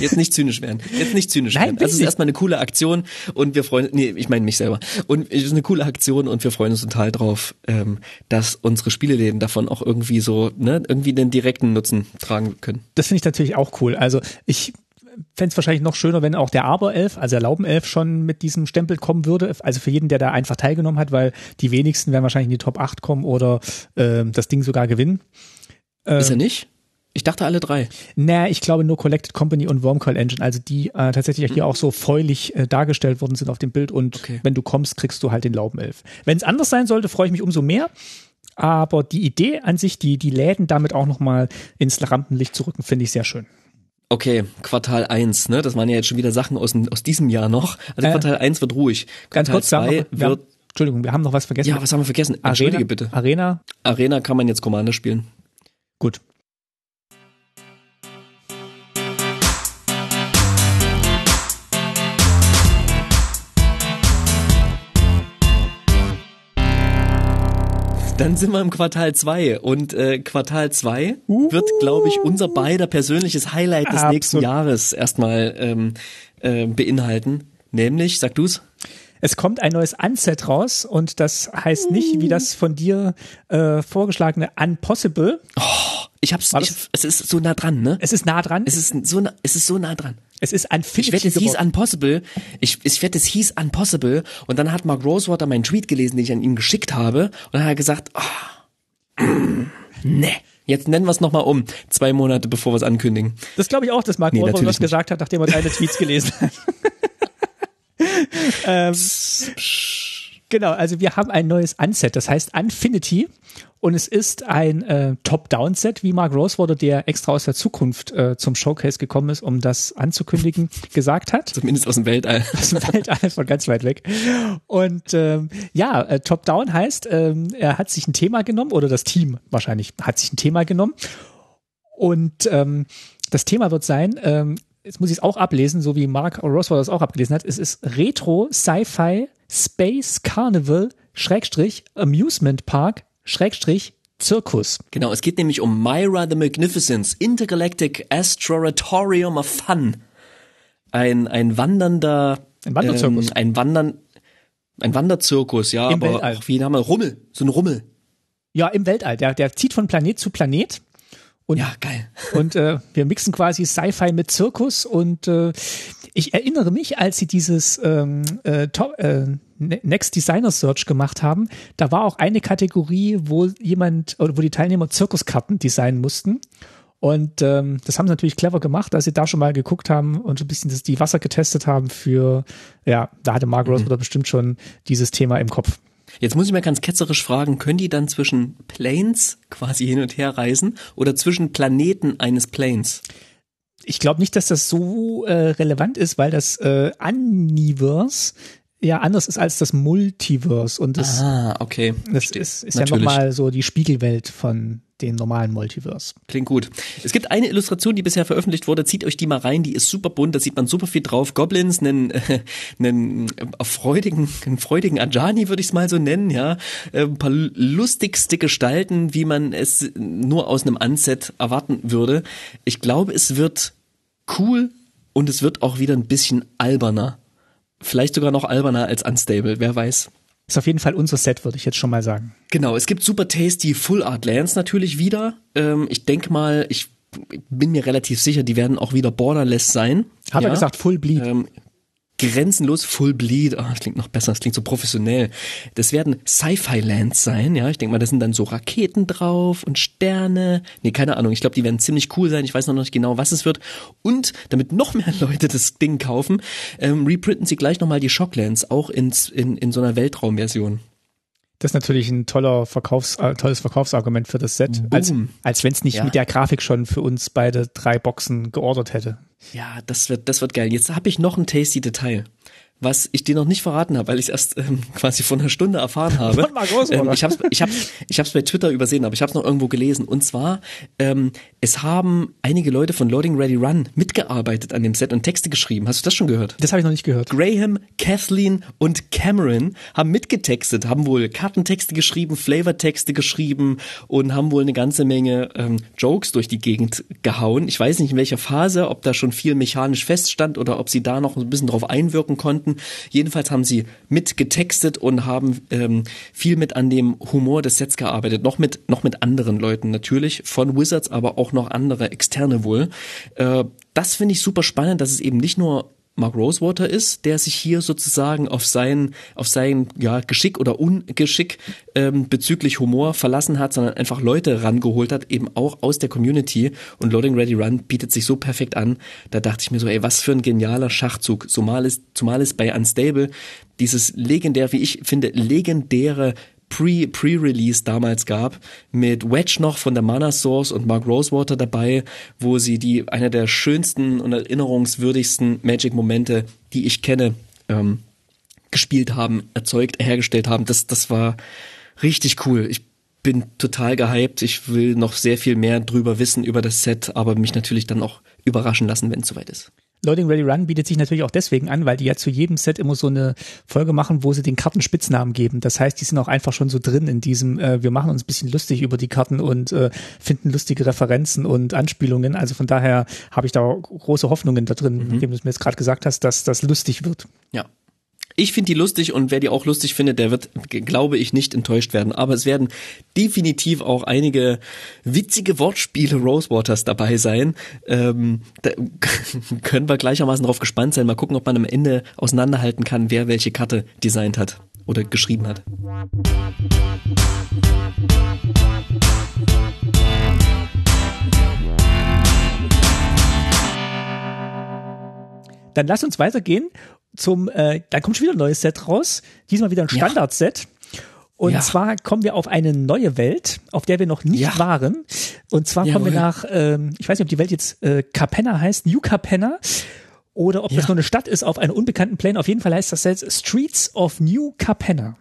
Jetzt nicht zynisch werden. Jetzt nicht zynisch Nein, werden. Also es ist erstmal eine coole Aktion und wir freuen, nee, ich meine mich selber. Und es ist eine coole Aktion und wir freuen uns total drauf, ähm, dass unsere Spieleläden davon auch irgendwie so, ne, irgendwie den direkten Nutzen tragen können. Das finde ich natürlich auch cool. Also ich fände es wahrscheinlich noch schöner, wenn auch der Aber-Elf, also der Laubenelf schon mit diesem Stempel kommen würde. Also für jeden, der da einfach teilgenommen hat, weil die wenigsten werden wahrscheinlich in die Top 8 kommen oder äh, das Ding sogar gewinnen. Ist er ähm, nicht? Ich dachte alle drei. Naja, ich glaube nur Collected Company und Wormcoil Engine, also die äh, tatsächlich mhm. hier auch so feulig äh, dargestellt worden sind auf dem Bild und okay. wenn du kommst, kriegst du halt den Laubenelf. Wenn es anders sein sollte, freue ich mich umso mehr. Aber die Idee an sich, die, die Läden damit auch nochmal ins Rampenlicht zu rücken, finde ich sehr schön. Okay, Quartal 1, ne? Das waren ja jetzt schon wieder Sachen aus, aus diesem Jahr noch. Also äh, Quartal 1 wird ruhig. Quartal ganz kurz, 2 wir, wir wird. Entschuldigung, wir haben noch was vergessen. Ja, was haben wir vergessen? Arena, Entschuldige bitte. Arena. Arena kann man jetzt Commander spielen. Gut, Dann sind wir im Quartal 2 und äh, Quartal 2 uh. wird, glaube ich, unser beider persönliches Highlight des Absolut. nächsten Jahres erstmal ähm, äh, beinhalten. Nämlich, sag du's? Es kommt ein neues Unset raus und das heißt nicht, wie das von dir äh, vorgeschlagene Unpossible. Oh, ich hab's, ich, es ist so nah dran, ne? Es ist nah dran. Es ist so nah, es ist so nah dran. Es ist Infinity. Ich wette, es hieß Unpossible. Ich, ich wette, es hieß Unpossible. Und dann hat Mark Rosewater meinen Tweet gelesen, den ich an ihn geschickt habe. Und dann hat er gesagt, oh, ne. Jetzt nennen wir es nochmal um. Zwei Monate, bevor wir es ankündigen. Das glaube ich auch, dass Mark nee, Rosewater das gesagt hat, nachdem er deine Tweets gelesen hat. ähm, Genau, also wir haben ein neues Unset, das heißt Unfinity und es ist ein äh, Top-Down-Set, wie Mark Rosewater, der extra aus der Zukunft äh, zum Showcase gekommen ist, um das anzukündigen, gesagt hat. Zumindest aus dem Weltall. Aus dem Weltall von ganz weit weg. Und ähm, ja, äh, Top-Down heißt, ähm, er hat sich ein Thema genommen, oder das Team wahrscheinlich hat sich ein Thema genommen und ähm, das Thema wird sein, ähm, jetzt muss ich es auch ablesen, so wie Mark Roswell das auch abgelesen hat. Es ist Retro, Sci-Fi, Space, Carnival, Schrägstrich, Amusement Park, Schrägstrich, Zirkus. Genau, es geht nämlich um Myra the Magnificence, Intergalactic Astroratorium of Fun. Ein, ein wandernder, Ein Wanderzirkus. Ähm, ein Wandern, ein Wanderzirkus, ja, Im aber Weltall. auch wie wir Rummel, so ein Rummel. Ja, im Weltall. Der, der zieht von Planet zu Planet. Und, Ja, geil. und äh, wir mixen quasi Sci-Fi mit Zirkus. Und äh, ich erinnere mich, als sie dieses ähm, äh, Top, äh, Ne- Next Designer Search gemacht haben, da war auch eine Kategorie, wo jemand oder wo die Teilnehmer Zirkuskarten designen mussten. Und ähm, das haben sie natürlich clever gemacht, dass sie da schon mal geguckt haben und so ein bisschen das, die Wasser getestet haben für, ja, da hatte Mark Rosewater bestimmt schon dieses Thema im Kopf. Jetzt muss ich mal ganz ketzerisch fragen, können die dann zwischen Planes quasi hin und her reisen oder zwischen Planeten eines Planes? Ich glaube nicht, dass das so äh, relevant ist, weil das äh, Universe ja anders ist als das Multiverse und das, Ah, okay. das Verstehe. ist, ist ja nochmal so die Spiegelwelt von den normalen Multiverse. Klingt gut. Es gibt eine Illustration, die bisher veröffentlicht wurde. Zieht euch die mal rein. Die ist super bunt. Da sieht man super viel drauf. Goblins, einen, äh, einen freudigen, einen freudigen Ajani würde ich es mal so nennen. Ja, Äh, ein paar lustigste Gestalten, wie man es nur aus einem Unset erwarten würde. Ich glaube, es wird cool und es wird auch wieder ein bisschen alberner. Vielleicht sogar noch alberner als Unstable. Wer weiß. Ist auf jeden Fall unser Set, würde ich jetzt schon mal sagen. Genau, es gibt super tasty Full Art Lands natürlich wieder. Ähm, ich denke mal, ich bin mir relativ sicher, die werden auch wieder borderless sein. Hat ja? er gesagt, Full Bleed. Ähm, grenzenlos Full Bleed. Ah, das klingt noch besser, das klingt so professionell. Das werden Sci-Fi Lands sein, ja. Ich denke mal, da sind dann so Raketen drauf und Sterne. Nee, keine Ahnung. Ich glaube, die werden ziemlich cool sein. Ich weiß noch nicht genau, was es wird. Und damit noch mehr Leute das Ding kaufen, ähm, reprinten sie gleich nochmal die Shocklands, auch ins, in, in so einer Weltraumversion. Das ist natürlich ein toller Verkaufs, äh, tolles Verkaufsargument für das Set, als, Boom. als wenn es nicht Ja. mit der Grafik schon für uns beide drei Boxen geordert hätte. Ja, das wird, das wird geil. Jetzt habe ich noch ein tasty Detail, was ich dir noch nicht verraten habe, weil ich es erst ähm, quasi vor einer Stunde erfahren habe. Ähm, ich habe ich hab, ich hab's bei Twitter übersehen, aber ich habe es noch irgendwo gelesen. Und zwar, ähm, es haben einige Leute von Loading Ready Run mitgearbeitet an dem Set und Texte geschrieben. Hast du das schon gehört? Das habe ich noch nicht gehört. Graham, Kathleen und Cameron haben mitgetextet, haben wohl Kartentexte geschrieben, Flavortexte geschrieben und haben wohl eine ganze Menge ähm, Jokes durch die Gegend gehauen. Ich weiß nicht in welcher Phase, ob da schon viel mechanisch feststand oder ob sie da noch ein bisschen drauf einwirken konnten. Jedenfalls haben sie mitgetextet und haben ähm, viel mit an dem Humor des Sets gearbeitet. Noch mit, noch mit anderen Leuten natürlich, von Wizards, aber auch noch andere externe wohl. Äh, das finde ich super spannend, dass es eben nicht nur Mark Rosewater ist, der sich hier sozusagen auf sein, auf sein ja, Geschick oder Ungeschick ähm, bezüglich Humor verlassen hat, sondern einfach Leute rangeholt hat, eben auch aus der Community. Und Loading Ready Run bietet sich so perfekt an. Da dachte ich mir so, ey, was für ein genialer Schachzug. Zumal es, zumal es bei Unstable dieses legendär, wie ich finde, legendäre Pre- Pre-Release damals gab, mit Wedge noch von der Mana Source und Mark Rosewater dabei, wo sie die einer der schönsten und erinnerungswürdigsten Magic-Momente, die ich kenne, ähm, gespielt haben, erzeugt, hergestellt haben. Das, das war richtig cool. Ich bin total gehypt. Ich will noch sehr viel mehr drüber wissen über das Set, aber mich natürlich dann auch überraschen lassen, wenn es soweit ist. Loading Ready Run bietet sich natürlich auch deswegen an, weil die ja zu jedem Set immer so eine Folge machen, wo sie den Karten Spitznamen geben. Das heißt, die sind auch einfach schon so drin in diesem, äh, wir machen uns ein bisschen lustig über die Karten und äh, finden lustige Referenzen und Anspielungen. Also von daher habe ich da große Hoffnungen da drin, nachdem du es mir jetzt gerade gesagt hast, dass das lustig wird. Ja. Ich finde die lustig und wer die auch lustig findet, der wird, glaube ich, nicht enttäuscht werden. Aber es werden definitiv auch einige witzige Wortspiele Rosewaters dabei sein. Ähm, da können wir gleichermaßen darauf gespannt sein. Mal gucken, ob man am Ende auseinanderhalten kann, wer welche Karte designt hat oder geschrieben hat. Dann lass uns weitergehen zum, äh, dann kommt schon wieder ein neues Set raus. Diesmal wieder ein Standard-Set. Und Ja. zwar kommen wir auf eine neue Welt, auf der wir noch nicht Ja. waren. Und zwar kommen wir Jawohl. nach, ähm, ich weiß nicht, ob die Welt jetzt äh, Capenna heißt, New Capenna. Oder ob das Ja. nur eine Stadt ist auf einem unbekannten Plane. Auf jeden Fall heißt das Set Streets of New Capenna.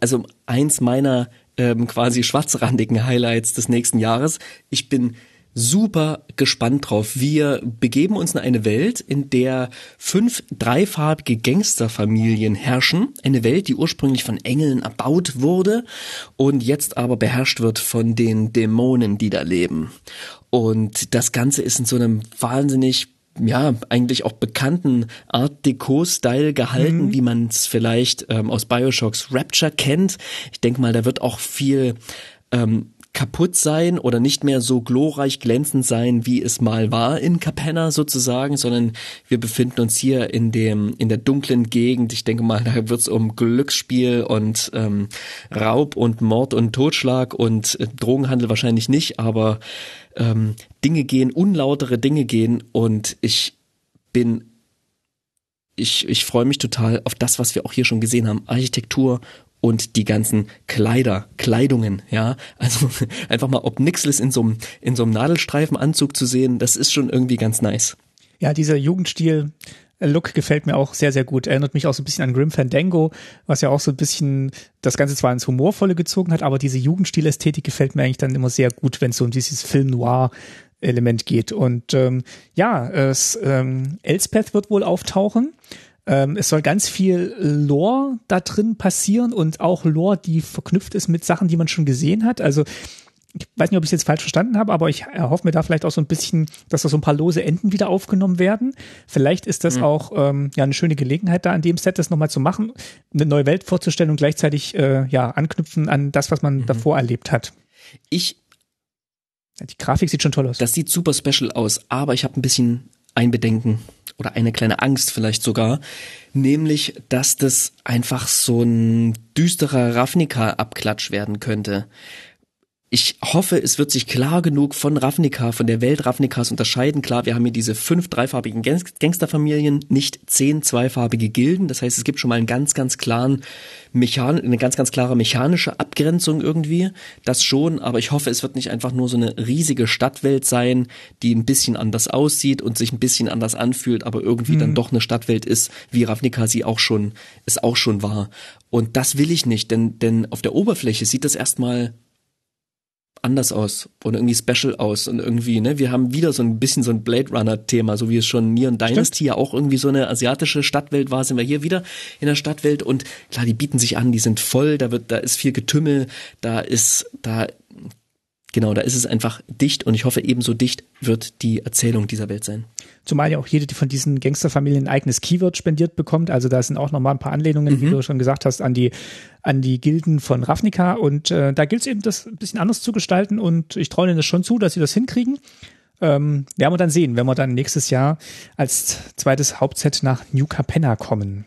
also eins meiner ähm, quasi schwarzrandigen Highlights des nächsten Jahres. Ich bin super gespannt drauf. Wir begeben uns in eine Welt, in der fünf dreifarbige Gangsterfamilien herrschen. Eine Welt, die ursprünglich von Engeln erbaut wurde und jetzt aber beherrscht wird von den Dämonen, die da leben. Und das Ganze ist in so einem wahnsinnig ja, eigentlich auch bekannten Art Deco-Style gehalten, wie man es vielleicht ähm, aus Bioshocks Rapture kennt. Ich denke mal, da wird auch viel ähm, kaputt sein oder nicht mehr so glorreich glänzend sein, wie es mal war in Capenna sozusagen, sondern wir befinden uns hier in dem in der dunklen Gegend. Ich denke mal, da wird es um Glücksspiel und ähm, Raub und Mord und Totschlag und äh, Drogenhandel wahrscheinlich nicht, aber ähm, Dinge gehen, unlautere Dinge gehen und ich bin ich, ich freue mich total auf das, was wir auch hier schon gesehen haben. Architektur und die ganzen Kleider, Kleidungen, ja. Also einfach mal ob Nixles in so einem, in so einem Nadelstreifenanzug zu sehen, das ist schon irgendwie ganz nice. Ja, dieser Jugendstil. äh, Look gefällt mir auch sehr, sehr gut. Erinnert mich auch so ein bisschen an Grim Fandango, was ja auch so ein bisschen das Ganze zwar ins Humorvolle gezogen hat, aber diese Jugendstilästhetik gefällt mir eigentlich dann immer sehr gut, wenn es so um dieses Film Noir Element geht. Und ähm, ja, es, ähm, Elspeth wird wohl auftauchen. Ähm, es soll ganz viel Lore da drin passieren und auch Lore, die verknüpft ist mit Sachen, die man schon gesehen hat. Also ich weiß nicht, ob ich es jetzt falsch verstanden habe, aber ich erhoffe mir da vielleicht auch so ein bisschen, dass da so ein paar lose Enden wieder aufgenommen werden. Vielleicht ist das auch ähm, ja eine schöne Gelegenheit, da an dem Set das nochmal zu machen, eine neue Welt vorzustellen und gleichzeitig äh, ja anknüpfen an das, was man davor erlebt hat. Ich Die Grafik sieht schon toll aus. Das sieht super special aus, aber ich habe ein bisschen ein Bedenken oder eine kleine Angst vielleicht sogar, nämlich, dass das einfach so ein düsterer Ravnica-Abklatsch werden könnte. Ich hoffe, es wird sich klar genug von Ravnica, von der Welt Ravnicas unterscheiden. Klar, wir haben hier diese fünf dreifarbigen Gang- Gangsterfamilien, nicht zehn zweifarbige Gilden. Das heißt, es gibt schon mal einen ganz, ganz klaren Mechan eine ganz, ganz klare mechanische Abgrenzung irgendwie. Das schon, aber ich hoffe, es wird nicht einfach nur so eine riesige Stadtwelt sein, die ein bisschen anders aussieht und sich ein bisschen anders anfühlt, aber irgendwie dann doch eine Stadtwelt ist, wie Ravnica sie auch schon, es auch schon war. Und das will ich nicht, denn, denn auf der Oberfläche sieht das erstmal anders aus oder irgendwie special aus und irgendwie, ne, wir haben wieder so ein bisschen so ein Blade Runner Thema, so wie es schon Neon Dynasty ja auch irgendwie so eine asiatische Stadtwelt war, sind wir hier wieder in der Stadtwelt und klar, die bieten sich an, die sind voll, da wird, da ist viel Getümmel, da ist, da, genau, da ist es einfach dicht und ich hoffe ebenso dicht wird die Erzählung dieser Welt sein. Zumal ja auch jede die von diesen Gangsterfamilien ein eigenes Keyword spendiert bekommt. Also da sind auch nochmal ein paar Anlehnungen, wie du schon gesagt hast, an die, an die Gilden von Ravnica. Und äh, da gilt es eben, das ein bisschen anders zu gestalten. Und ich traue ihnen das schon zu, dass sie das hinkriegen. Ähm, werden wir dann sehen, wenn wir dann nächstes Jahr als zweites Hauptset nach New Capenna kommen.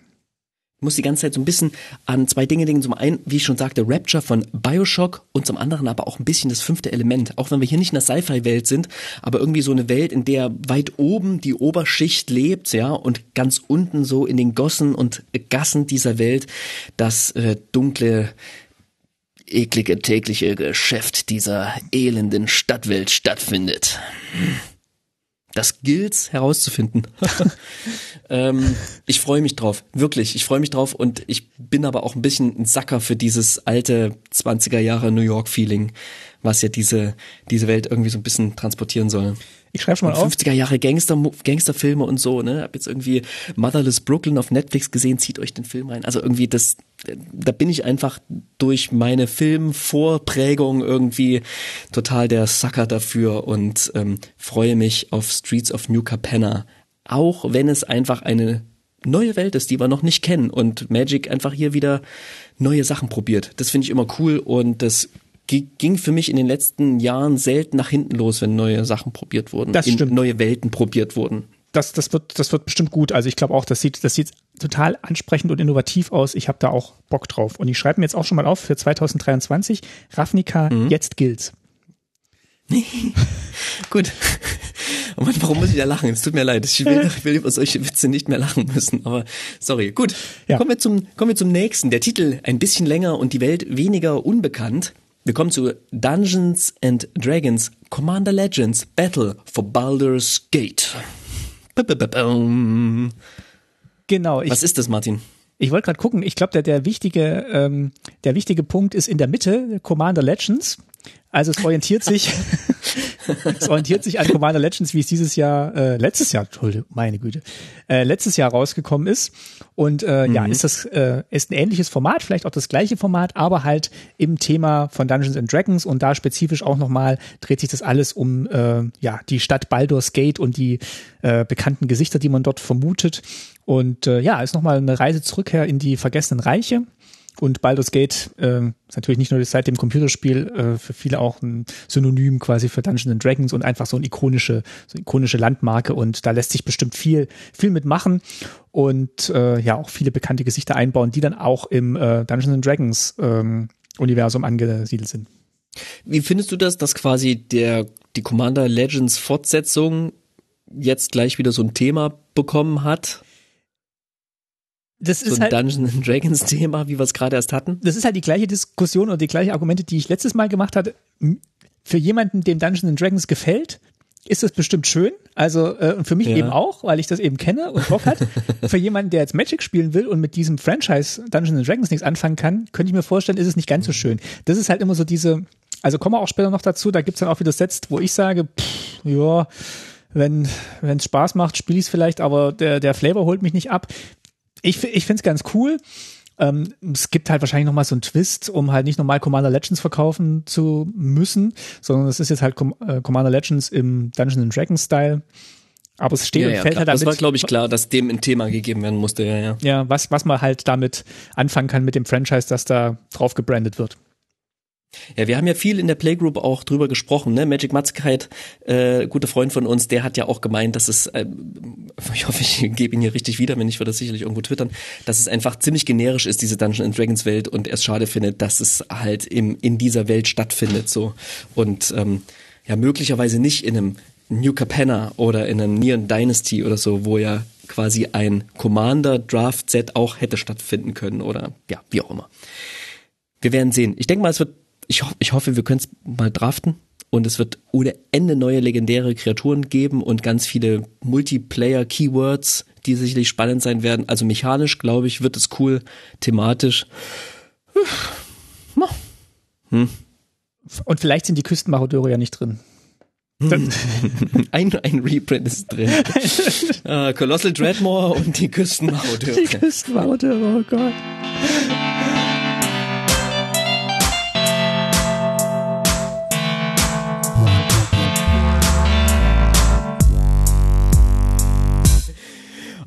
Muss die ganze Zeit so ein bisschen an zwei Dinge denken. Zum einen, wie ich schon sagte, Rapture von Bioshock und zum anderen aber auch ein bisschen das fünfte Element. Auch wenn wir hier nicht in der Sci-Fi-Welt sind, aber irgendwie so eine Welt, in der weit oben die Oberschicht lebt, ja, und ganz unten so in den Gossen und Gassen dieser Welt das äh, dunkle, eklige tägliche Geschäft dieser elenden Stadtwelt stattfindet. Das gilt's herauszufinden. ähm, ich freue mich drauf, wirklich. Ich freue mich drauf und ich bin aber auch ein bisschen ein Sacker für dieses alte 20er Jahre New York Feeling, was ja diese diese Welt irgendwie so ein bisschen transportieren soll. Ich schreibe schon mal auf. 50er Jahre Gangster Gangsterfilme und so, ne? Hab jetzt irgendwie Motherless Brooklyn auf Netflix gesehen, zieht euch den Film rein. Also irgendwie das da bin ich einfach durch meine Filmvorprägung irgendwie total der Sucker dafür und ähm, freue mich auf Streets of New Capenna, auch wenn es einfach eine neue Welt ist, die wir noch nicht kennen und Magic einfach hier wieder neue Sachen probiert. Das finde ich immer cool und das gi- ging für mich in den letzten Jahren selten nach hinten los, wenn neue Sachen probiert wurden, Das stimmt. neue Welten probiert wurden. Das, das, wird, das wird bestimmt gut. Also ich glaube auch, das sieht, das sieht total ansprechend und innovativ aus. Ich habe da auch Bock drauf. Und ich schreibe mir jetzt auch schon mal auf für 2023. Ravnica, jetzt gilt's. Gut. Oh Mann, warum muss ich da lachen? Es tut mir leid. Ich will, ich will über solche Witze nicht mehr lachen müssen. Aber sorry. Gut. Ja. Kommen wir zum, kommen wir zum nächsten. Der Titel ein bisschen länger und die Welt weniger unbekannt. Wir kommen zu Dungeons and Dragons Commander Legends Battle for Baldur's Gate. Genau. Was ist das, Martin? Ich wollte gerade gucken, ich glaube, der, der, wichtige, ähm, der wichtige Punkt ist in der Mitte, Commander Legends. Also es orientiert sich, es orientiert sich an Commander Legends, wie es dieses Jahr, äh, letztes Jahr, Entschuldigung, meine Güte, äh, letztes Jahr rausgekommen ist. Und äh, mhm. ja, ist das äh, ist ein ähnliches Format, vielleicht auch das gleiche Format, aber halt im Thema von Dungeons and Dragons und da spezifisch auch nochmal dreht sich das alles um äh, ja die Stadt Baldur's Gate und die äh, bekannten Gesichter, die man dort vermutet. Und äh, ja, ist nochmal eine Reise zurückher in die vergessenen Reiche. Und Baldur's Gate äh, ist natürlich nicht nur seit dem Computerspiel äh, für viele auch ein Synonym quasi für Dungeons and Dragons und einfach so eine ikonische, so eine ikonische Landmarke und da lässt sich bestimmt viel, viel mitmachen und äh, ja auch viele bekannte Gesichter einbauen, die dann auch im äh, Dungeons and Dragons ähm, Universum angesiedelt sind. Wie findest du das, dass quasi der die Commander Legends Fortsetzung jetzt gleich wieder so ein Thema bekommen hat? Das so ist ein halt, Dungeons and Dragons Thema, wie wir es gerade erst hatten. das ist halt die gleiche Diskussion oder die gleiche Argumente, die ich letztes Mal gemacht hatte. Für jemanden, dem Dungeons and Dragons gefällt, ist das bestimmt schön. Also äh, und für mich Ja. eben auch, weil ich das eben kenne und Bock hat. für jemanden, der jetzt Magic spielen will und mit diesem Franchise Dungeons and Dragons nichts anfangen kann, könnte ich mir vorstellen, ist es nicht ganz so schön. Das ist halt immer so diese, also kommen wir auch später noch dazu, da gibt's dann auch wieder Sets, wo ich sage, pff, ja, wenn wenn es Spaß macht, spiele ich es vielleicht, aber der, der Flavor holt mich nicht ab. Ich, ich finde es ganz cool. Ähm, es gibt halt wahrscheinlich noch mal so einen Twist, um halt nicht normal Commander Legends verkaufen zu müssen, sondern es ist jetzt halt Com äh, Commander Legends im Dungeons and Dragons Style. Aber es steht Ja, und ja, fällt klar. halt damit. das war, glaube ich, klar, dass dem ein Thema gegeben werden musste, ja, ja. Ja, was, was man halt damit anfangen kann mit dem Franchise, das da drauf gebrandet wird. Ja, wir haben ja viel in der Playgroup auch drüber gesprochen, ne? Magic Matzkeit, äh, guter Freund von uns, der hat ja auch gemeint, dass es, äh, ich hoffe, ich gebe ihn hier richtig wieder, wenn nicht, wird das sicherlich irgendwo twittern, dass es einfach ziemlich generisch ist, diese Dungeons and Dragons Welt und er es schade findet, dass es halt im, in dieser Welt stattfindet, so. Und, ähm, ja, möglicherweise nicht in einem New Capenna oder in einem Neon Dynasty oder so, wo ja quasi ein Commander Draft Set auch hätte stattfinden können oder, ja, wie auch immer. Wir werden sehen. Ich denke mal, es wird, ich, ho ich hoffe, wir können es mal draften und es wird ohne Ende neue legendäre Kreaturen geben und ganz viele Multiplayer-Keywords, die sicherlich spannend sein werden. Also mechanisch, glaube ich, wird es cool, thematisch. Und vielleicht sind die Küstenmarodeure ja nicht drin. Das, Ein, ein Reprint ist drin. äh, Colossal Dreadmore und die Küstenmarodeure. die Küstenmarodeure, oh Gott.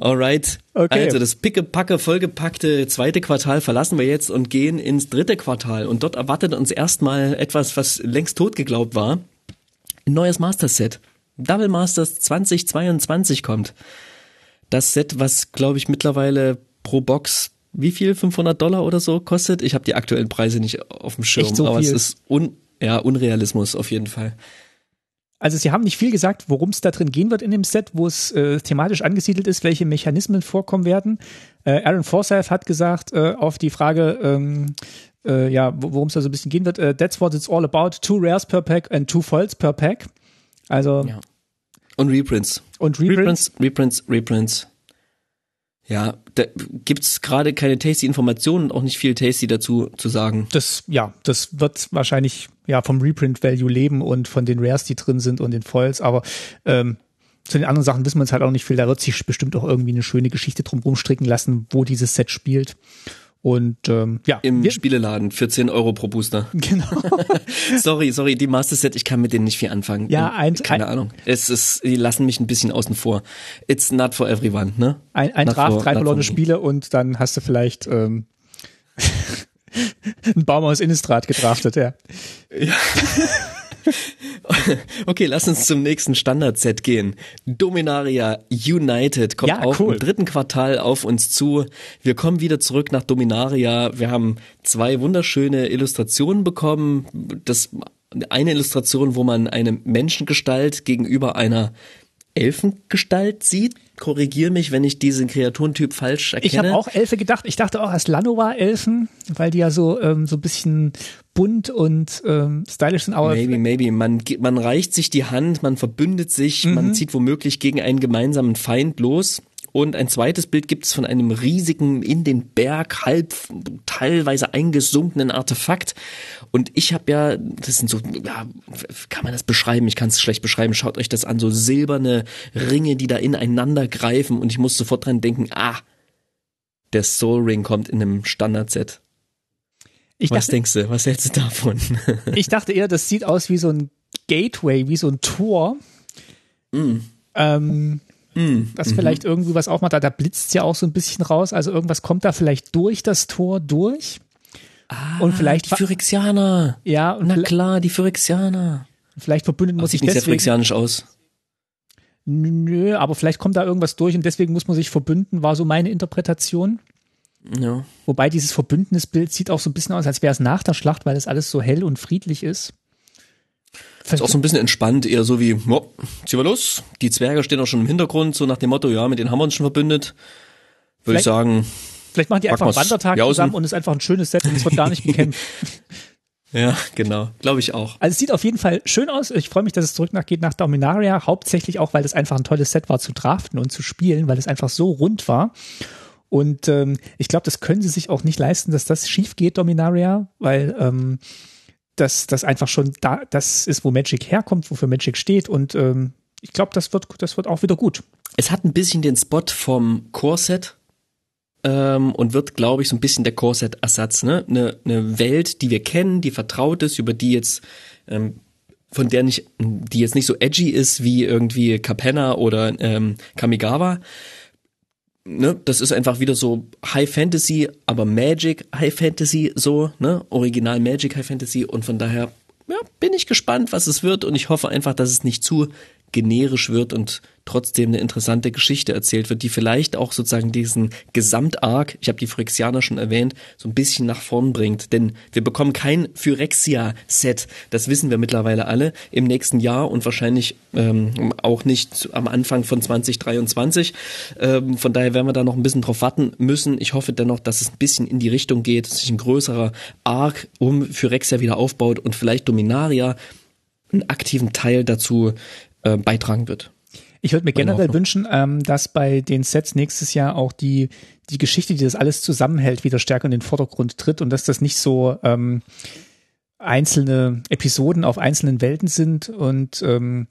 Alright. Okay. Also das pickepacke, vollgepackte zweite Quartal verlassen wir jetzt und gehen ins dritte Quartal. Und dort erwartet uns erstmal etwas, was längst tot geglaubt war. Ein neues Master Set. Double Masters 2022 kommt. Das Set, was glaube ich mittlerweile pro Box wie viel? 500 Dollar oder so kostet? Ich habe die aktuellen Preise nicht auf dem Schirm, so aber viel? es ist un ja, Unrealismus auf jeden Fall. Also sie haben nicht viel gesagt, worum es da drin gehen wird in dem Set, wo es äh, thematisch angesiedelt ist, welche Mechanismen vorkommen werden. Äh, Aaron Forsyth hat gesagt äh, auf die Frage, ähm, äh, ja, wo- worum es da so ein bisschen gehen wird, äh, that's what it's all about, two rares per pack and two foils per pack. Also Ja. Und Reprints. und Reprints. Reprints, Reprints, Reprints. Ja, da gibt's gerade keine tasty Informationen und auch nicht viel tasty dazu zu sagen. Das, ja, das wird wahrscheinlich ja vom Reprint-Value leben und von den Rares, die drin sind und den Foils, aber ähm, zu den anderen Sachen wissen wir jetzt halt auch nicht viel. Da wird sich bestimmt auch irgendwie eine schöne Geschichte drum rumstricken lassen, wo dieses Set spielt. Und ähm, ja, Im Spieleladen für 10 Euro pro Booster. genau. sorry, sorry, die Master Set, ich kann mit denen nicht viel anfangen. Ja, ein- Keine ein- Ahnung. Es ist, die lassen mich ein bisschen außen vor. It's not for everyone, ne? Ein, ein Not Draft, for- drei verlorene. Spiele und dann hast du vielleicht ähm, einen Baum aus Innistrad gedraftet, ja. Okay, lass uns zum nächsten Standard-Set gehen. Dominaria United kommt Ja, auch cool. im dritten Quartal auf uns zu. Wir kommen wieder zurück nach Dominaria. Wir haben zwei wunderschöne Illustrationen bekommen. Das eine Illustration, wo man eine Menschengestalt gegenüber einer Elfengestalt sieht. Korrigier mich, wenn ich diesen Kreaturentyp falsch erkenne. Ich habe auch Elfe gedacht. Ich dachte auch erst Lanoa-Elfen, weil die ja so ähm, so ein bisschen bunt und ähm, stylisch sind. Aber maybe, maybe. Man, man reicht sich die Hand, man verbündet sich, mhm. man zieht womöglich gegen einen gemeinsamen Feind los. Und ein zweites Bild gibt es von einem riesigen, in den Berg halb teilweise eingesunkenen Artefakt. Und ich habe ja, das sind so, ja, kann man das beschreiben? Ich kann es schlecht beschreiben. Schaut euch das an, so silberne Ringe, die da ineinander greifen. Und ich muss sofort dran denken, ah, der Soul Ring kommt in einem Standard-Set. Ich Was dachte, denkst du? Was hältst du davon? ich dachte eher, das sieht aus wie so ein Gateway, wie so ein Tor. Mm. Ähm, Mm, das mhm. vielleicht irgendwie was aufmacht. Da, da blitzt ja auch so ein bisschen raus. Also irgendwas kommt da vielleicht durch das Tor durch. Ah, und vielleicht die Phyrexianer. Ja, und na klar, die Phyrexianer. Vielleicht verbündet muss sich deswegen. Sieht sehr phyrexianisch aus. Nö, aber vielleicht kommt da irgendwas durch und deswegen muss man sich verbünden, war so meine Interpretation. Ja. Wobei dieses Verbündnisbild sieht auch so ein bisschen aus, als wäre es nach der Schlacht, weil das alles so hell und friedlich ist. Ist auch so ein bisschen entspannt, eher so wie, oh, ziehen wir los. Die Zwerge stehen auch schon im Hintergrund, so nach dem Motto, ja, mit denen haben wir uns schon verbündet. Würde ich sagen. Vielleicht machen die einfach einen Wandertag zusammen und es ist einfach ein schönes Set und es wird gar nicht gekämpft. Ja, genau. Glaube ich auch. Also es sieht auf jeden Fall schön aus. Ich freue mich, dass es zurück nach, geht nach Dominaria. Hauptsächlich auch, weil es einfach ein tolles Set war zu draften und zu spielen, weil es einfach so rund war. Und ähm, ich glaube, das können sie sich auch nicht leisten, dass das schief geht, Dominaria, weil ähm, das, das einfach schon da, das ist, wo Magic herkommt, wofür Magic steht und ähm, ich glaube, das wird, das wird auch wieder gut. Es hat ein bisschen den Spot vom Core-Set ähm, und wird, glaube ich, so ein bisschen der Core-Set-Ersatz. Ne? Eine, eine Welt, die wir kennen, die vertraut ist, über die jetzt ähm, von der nicht, die jetzt nicht so edgy ist wie irgendwie Capenna oder ähm, Kamigawa, ne, das ist einfach wieder so High Fantasy, aber Magic High Fantasy so, ne, Original Magic High Fantasy. Und von daher ja, bin ich gespannt, was es wird. Und ich hoffe einfach, dass es nicht zu generisch wird und trotzdem eine interessante Geschichte erzählt wird, die vielleicht auch sozusagen diesen Gesamtarg, ich habe die Phyrexianer schon erwähnt, so ein bisschen nach vorn bringt. Denn wir bekommen kein Phyrexia-Set, das wissen wir mittlerweile alle, im nächsten Jahr und wahrscheinlich ähm, auch nicht am Anfang von 2023. Ähm, von daher werden wir da noch ein bisschen drauf warten müssen. Ich hoffe dennoch, dass es ein bisschen in die Richtung geht, dass sich ein größerer Arc um Phyrexia wieder aufbaut und vielleicht Dominaria einen aktiven Teil dazu äh, beitragen wird. Ich würde mir generell wünschen, ähm, dass bei den Sets nächstes Jahr auch die, die Geschichte, die das alles zusammenhält, wieder stärker in den Vordergrund tritt und dass das nicht so ähm, einzelne Episoden auf einzelnen Welten sind und ähm,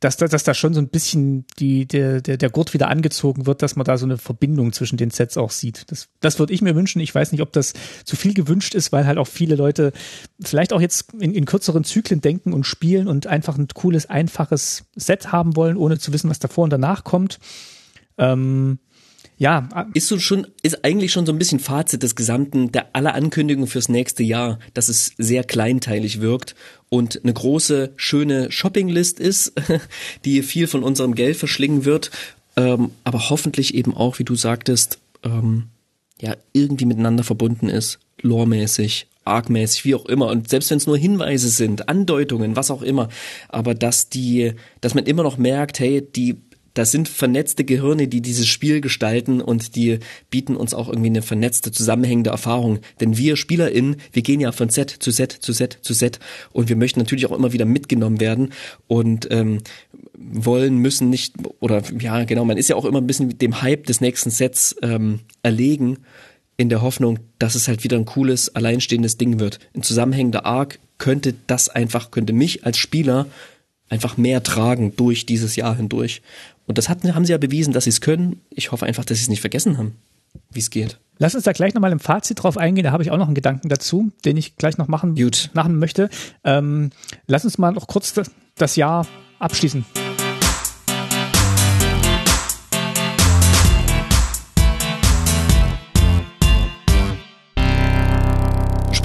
dass, dass, dass da schon so ein bisschen die, der, der, der Gurt wieder angezogen wird, dass man da so eine Verbindung zwischen den Sets auch sieht. Das, das würde ich mir wünschen. Ich weiß nicht, ob das zu viel gewünscht ist, weil halt auch viele Leute vielleicht auch jetzt in, in kürzeren Zyklen denken und spielen und einfach ein cooles, einfaches Set haben wollen, ohne zu wissen, was davor und danach kommt. Ähm, ja. Ist so schon, ist eigentlich schon so ein bisschen Fazit des gesamten, der aller Ankündigungen fürs nächste Jahr, dass es sehr kleinteilig wirkt und eine große, schöne Shoppinglist ist, die viel von unserem Geld verschlingen wird, ähm, aber hoffentlich eben auch, wie du sagtest, ähm, ja, irgendwie miteinander verbunden ist, loremäßig, argmäßig, wie auch immer. Und selbst wenn es nur Hinweise sind, Andeutungen, was auch immer, aber dass die, dass man immer noch merkt, hey, die das sind vernetzte Gehirne, die dieses Spiel gestalten und die bieten uns auch irgendwie eine vernetzte, zusammenhängende Erfahrung. Denn wir SpielerInnen, wir gehen ja von Set zu Set zu Set zu Set und wir möchten natürlich auch immer wieder mitgenommen werden und ähm, wollen, müssen nicht, oder ja genau, man ist ja auch immer ein bisschen dem Hype des nächsten Sets ähm, erlegen in der Hoffnung, dass es halt wieder ein cooles, alleinstehendes Ding wird. Ein zusammenhängender Arc könnte das einfach, könnte mich als Spieler einfach mehr tragen durch dieses Jahr hindurch. Und das hatten, haben sie ja bewiesen, dass sie es können. Ich hoffe einfach, dass sie es nicht vergessen haben, wie es geht. Lass uns da gleich nochmal im Fazit drauf eingehen. Da habe ich auch noch einen Gedanken dazu, den ich gleich noch machen, Gut. machen möchte. Ähm, lass uns mal noch kurz das, das Jahr abschließen.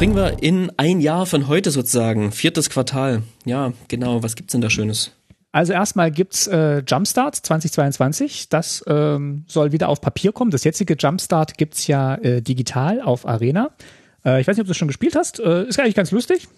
Springen wir in ein Jahr von heute sozusagen, viertes Quartal. Ja, genau. Was gibt's denn da Schönes? Also erstmal gibt's äh, Jumpstart 2022. Das ähm, soll wieder auf Papier kommen. Das jetzige Jumpstart gibt's ja äh, digital auf Arena. Äh, ich weiß nicht, ob du es schon gespielt hast. Äh, ist eigentlich ganz lustig.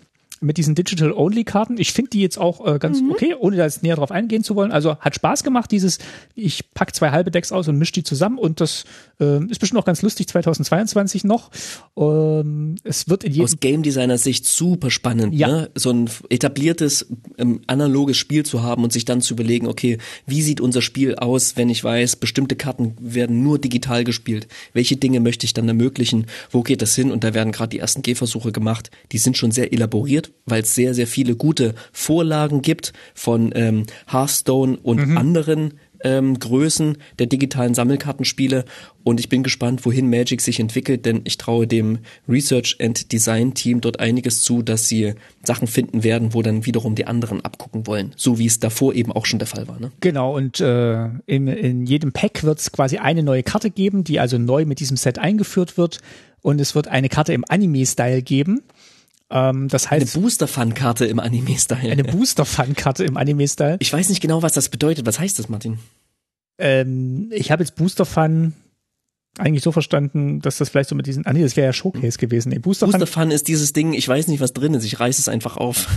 Mit diesen Digital-Only-Karten. Ich finde die jetzt auch äh, ganz mhm. okay, ohne da jetzt näher drauf eingehen zu wollen. Also hat Spaß gemacht, dieses, ich pack zwei halbe Decks aus und mische die zusammen und das äh, ist bestimmt auch ganz lustig 2022 noch. Ähm, es wird in jedem Aus Game Designer Sicht super spannend, ja. ne? so ein etabliertes ähm, analoges Spiel zu haben und sich dann zu überlegen, okay, wie sieht unser Spiel aus, wenn ich weiß, bestimmte Karten werden nur digital gespielt. Welche Dinge möchte ich dann ermöglichen? Wo geht das hin? Und da werden gerade die ersten Gehversuche gemacht. Die sind schon sehr elaboriert, weil es sehr, sehr viele gute Vorlagen gibt von ähm, Hearthstone und mhm. anderen ähm, Größen der digitalen Sammelkartenspiele und ich bin gespannt, wohin Magic sich entwickelt, denn ich traue dem Research and Design Team dort einiges zu, dass sie Sachen finden werden, wo dann wiederum die anderen abgucken wollen, so wie es davor eben auch schon der Fall war. Ne? Genau und äh, in, in jedem Pack wird es quasi eine neue Karte geben, die also neu mit diesem Set eingeführt wird und es wird eine Karte im Anime-Style geben. Ähm, das heißt eine Booster-Fun-Karte im Anime-Style. Eine Booster-Fun-Karte im Anime-Style. Ich weiß nicht genau, was das bedeutet. Was heißt das, Martin? Ähm, ich habe jetzt Booster-Fun eigentlich so verstanden, dass das vielleicht so mit diesen, ah nee, das wäre ja Showcase gewesen. Nee, Booster, Booster Fun, ist dieses Ding, ich weiß nicht, was drin ist, ich reiß es einfach auf.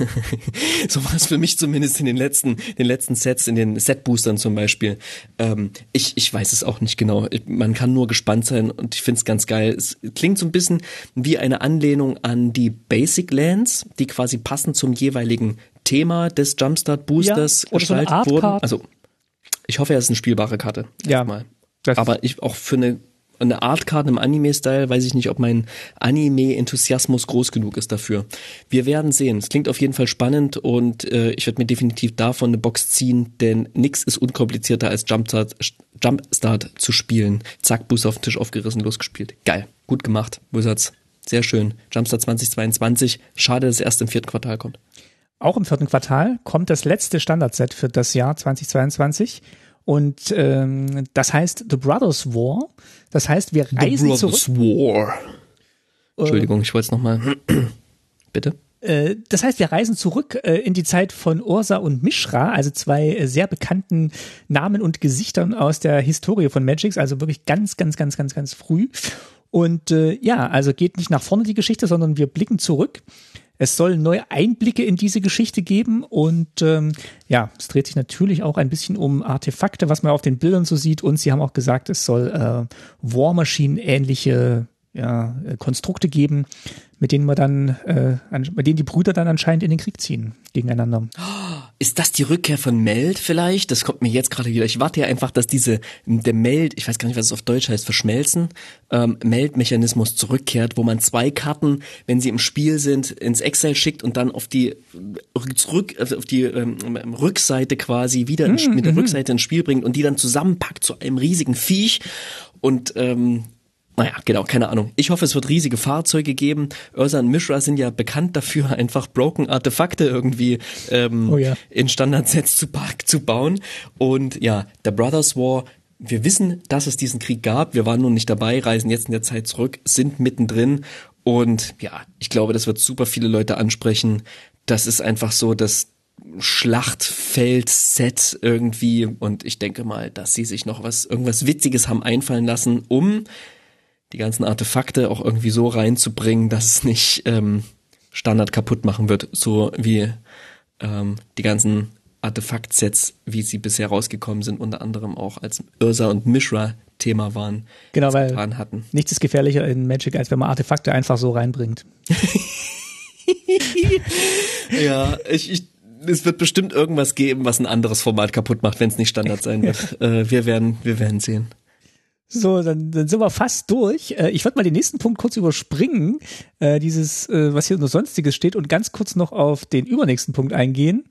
so war es für mich zumindest in den letzten, den letzten Sets, in den Set-Boostern zum Beispiel. Ähm, ich, ich weiß es auch nicht genau. Man kann nur gespannt sein und ich finde es ganz geil. Es klingt so ein bisschen wie eine Anlehnung an die Basic Lands, die quasi passend zum jeweiligen Thema des Jumpstart Boosters ja, gestaltet so wurden. Also ich hoffe, er ist eine spielbare Karte. Ja. Mal. Aber ich auch für eine eine Artkarte im Anime-Style, weiß ich nicht, ob mein Anime-Enthusiasmus groß genug ist dafür. Wir werden sehen. Es klingt auf jeden Fall spannend und äh, ich werde mir definitiv davon eine Box ziehen, denn nix ist unkomplizierter als Jumpstart, Jumpstart zu spielen. Zack, Bus auf den Tisch aufgerissen, losgespielt. Geil. Gut gemacht, Wizards. Sehr schön. Jumpstart 2022. Schade, dass es erst im vierten Quartal kommt. Auch im vierten Quartal kommt das letzte Standardset für das Jahr 2022 und ähm, das heißt The Brothers War. Das heißt, wir reisen The Brothers zurück. War. Entschuldigung, ich wollte es nochmal. Bitte. Äh, das heißt, wir reisen zurück äh, in die Zeit von Ursa und Mishra, also zwei äh, sehr bekannten Namen und Gesichtern aus der Historie von Magics, also wirklich ganz, ganz, ganz, ganz, ganz früh. Und äh, ja, also geht nicht nach vorne die Geschichte, sondern wir blicken zurück es soll neue Einblicke in diese Geschichte geben und ähm, ja, es dreht sich natürlich auch ein bisschen um Artefakte, was man auf den Bildern so sieht. Und sie haben auch gesagt, es soll äh, War Machine ähnliche ja, äh, Konstrukte geben, mit denen man dann, äh, mit denen die Brüder dann anscheinend in den Krieg ziehen gegeneinander. Ist das die Rückkehr von Meld vielleicht? Das kommt mir jetzt gerade wieder. Ich warte ja einfach, dass diese der Meld, ich weiß gar nicht, was es auf Deutsch heißt, verschmelzen, ähm, Meldmechanismus zurückkehrt, wo man zwei Karten, wenn sie im Spiel sind, ins Excel schickt und dann auf die zurück also auf die ähm, Rückseite quasi wieder mm, mit der mhm. Rückseite ins Spiel bringt und die dann zusammenpackt zu einem riesigen Viech und ähm, naja, genau, keine Ahnung. Ich hoffe, es wird riesige Fahrzeuge geben. Ursa und Mishra sind ja bekannt dafür, einfach broken Artefakte irgendwie ähm, oh ja. in Standardsets zu, zu bauen. Und ja, der Brothers War wir wissen, dass es diesen Krieg gab. Wir waren nun nicht dabei, reisen jetzt in der Zeit zurück, sind mittendrin. Und ja, ich glaube, das wird super viele Leute ansprechen. Das ist einfach so das Schlachtfeld-Set irgendwie. Und ich denke mal, dass sie sich noch was, irgendwas Witziges haben einfallen lassen, um die ganzen Artefakte auch irgendwie so reinzubringen, dass es nicht ähm, Standard kaputt machen wird, so wie ähm, die ganzen Artefakt-Sets, wie sie bisher rausgekommen sind, unter anderem auch als Ursa und Mishra Thema waren. Genau, weil hatten. nichts ist gefährlicher in Magic, als wenn man Artefakte einfach so reinbringt. ja, ich, ich, es wird bestimmt irgendwas geben, was ein anderes Format kaputt macht, wenn es nicht Standard sein wird. äh, wir werden, wir werden sehen. So, dann, dann sind wir fast durch. Äh, ich würde mal den nächsten Punkt kurz überspringen, äh, dieses, äh, was hier nur Sonstiges steht, und ganz kurz noch auf den übernächsten Punkt eingehen,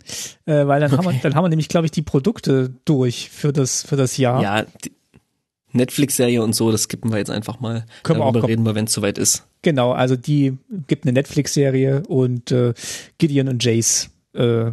äh, weil dann okay. haben wir, dann haben wir nämlich, glaube ich, die Produkte durch für das, für das Jahr. Ja, Netflix-Serie und so, das skippen wir jetzt einfach mal. Können Darüber wir auch reden wir, wenn es soweit ist. Genau, also die gibt eine Netflix-Serie und äh, Gideon und Jace äh,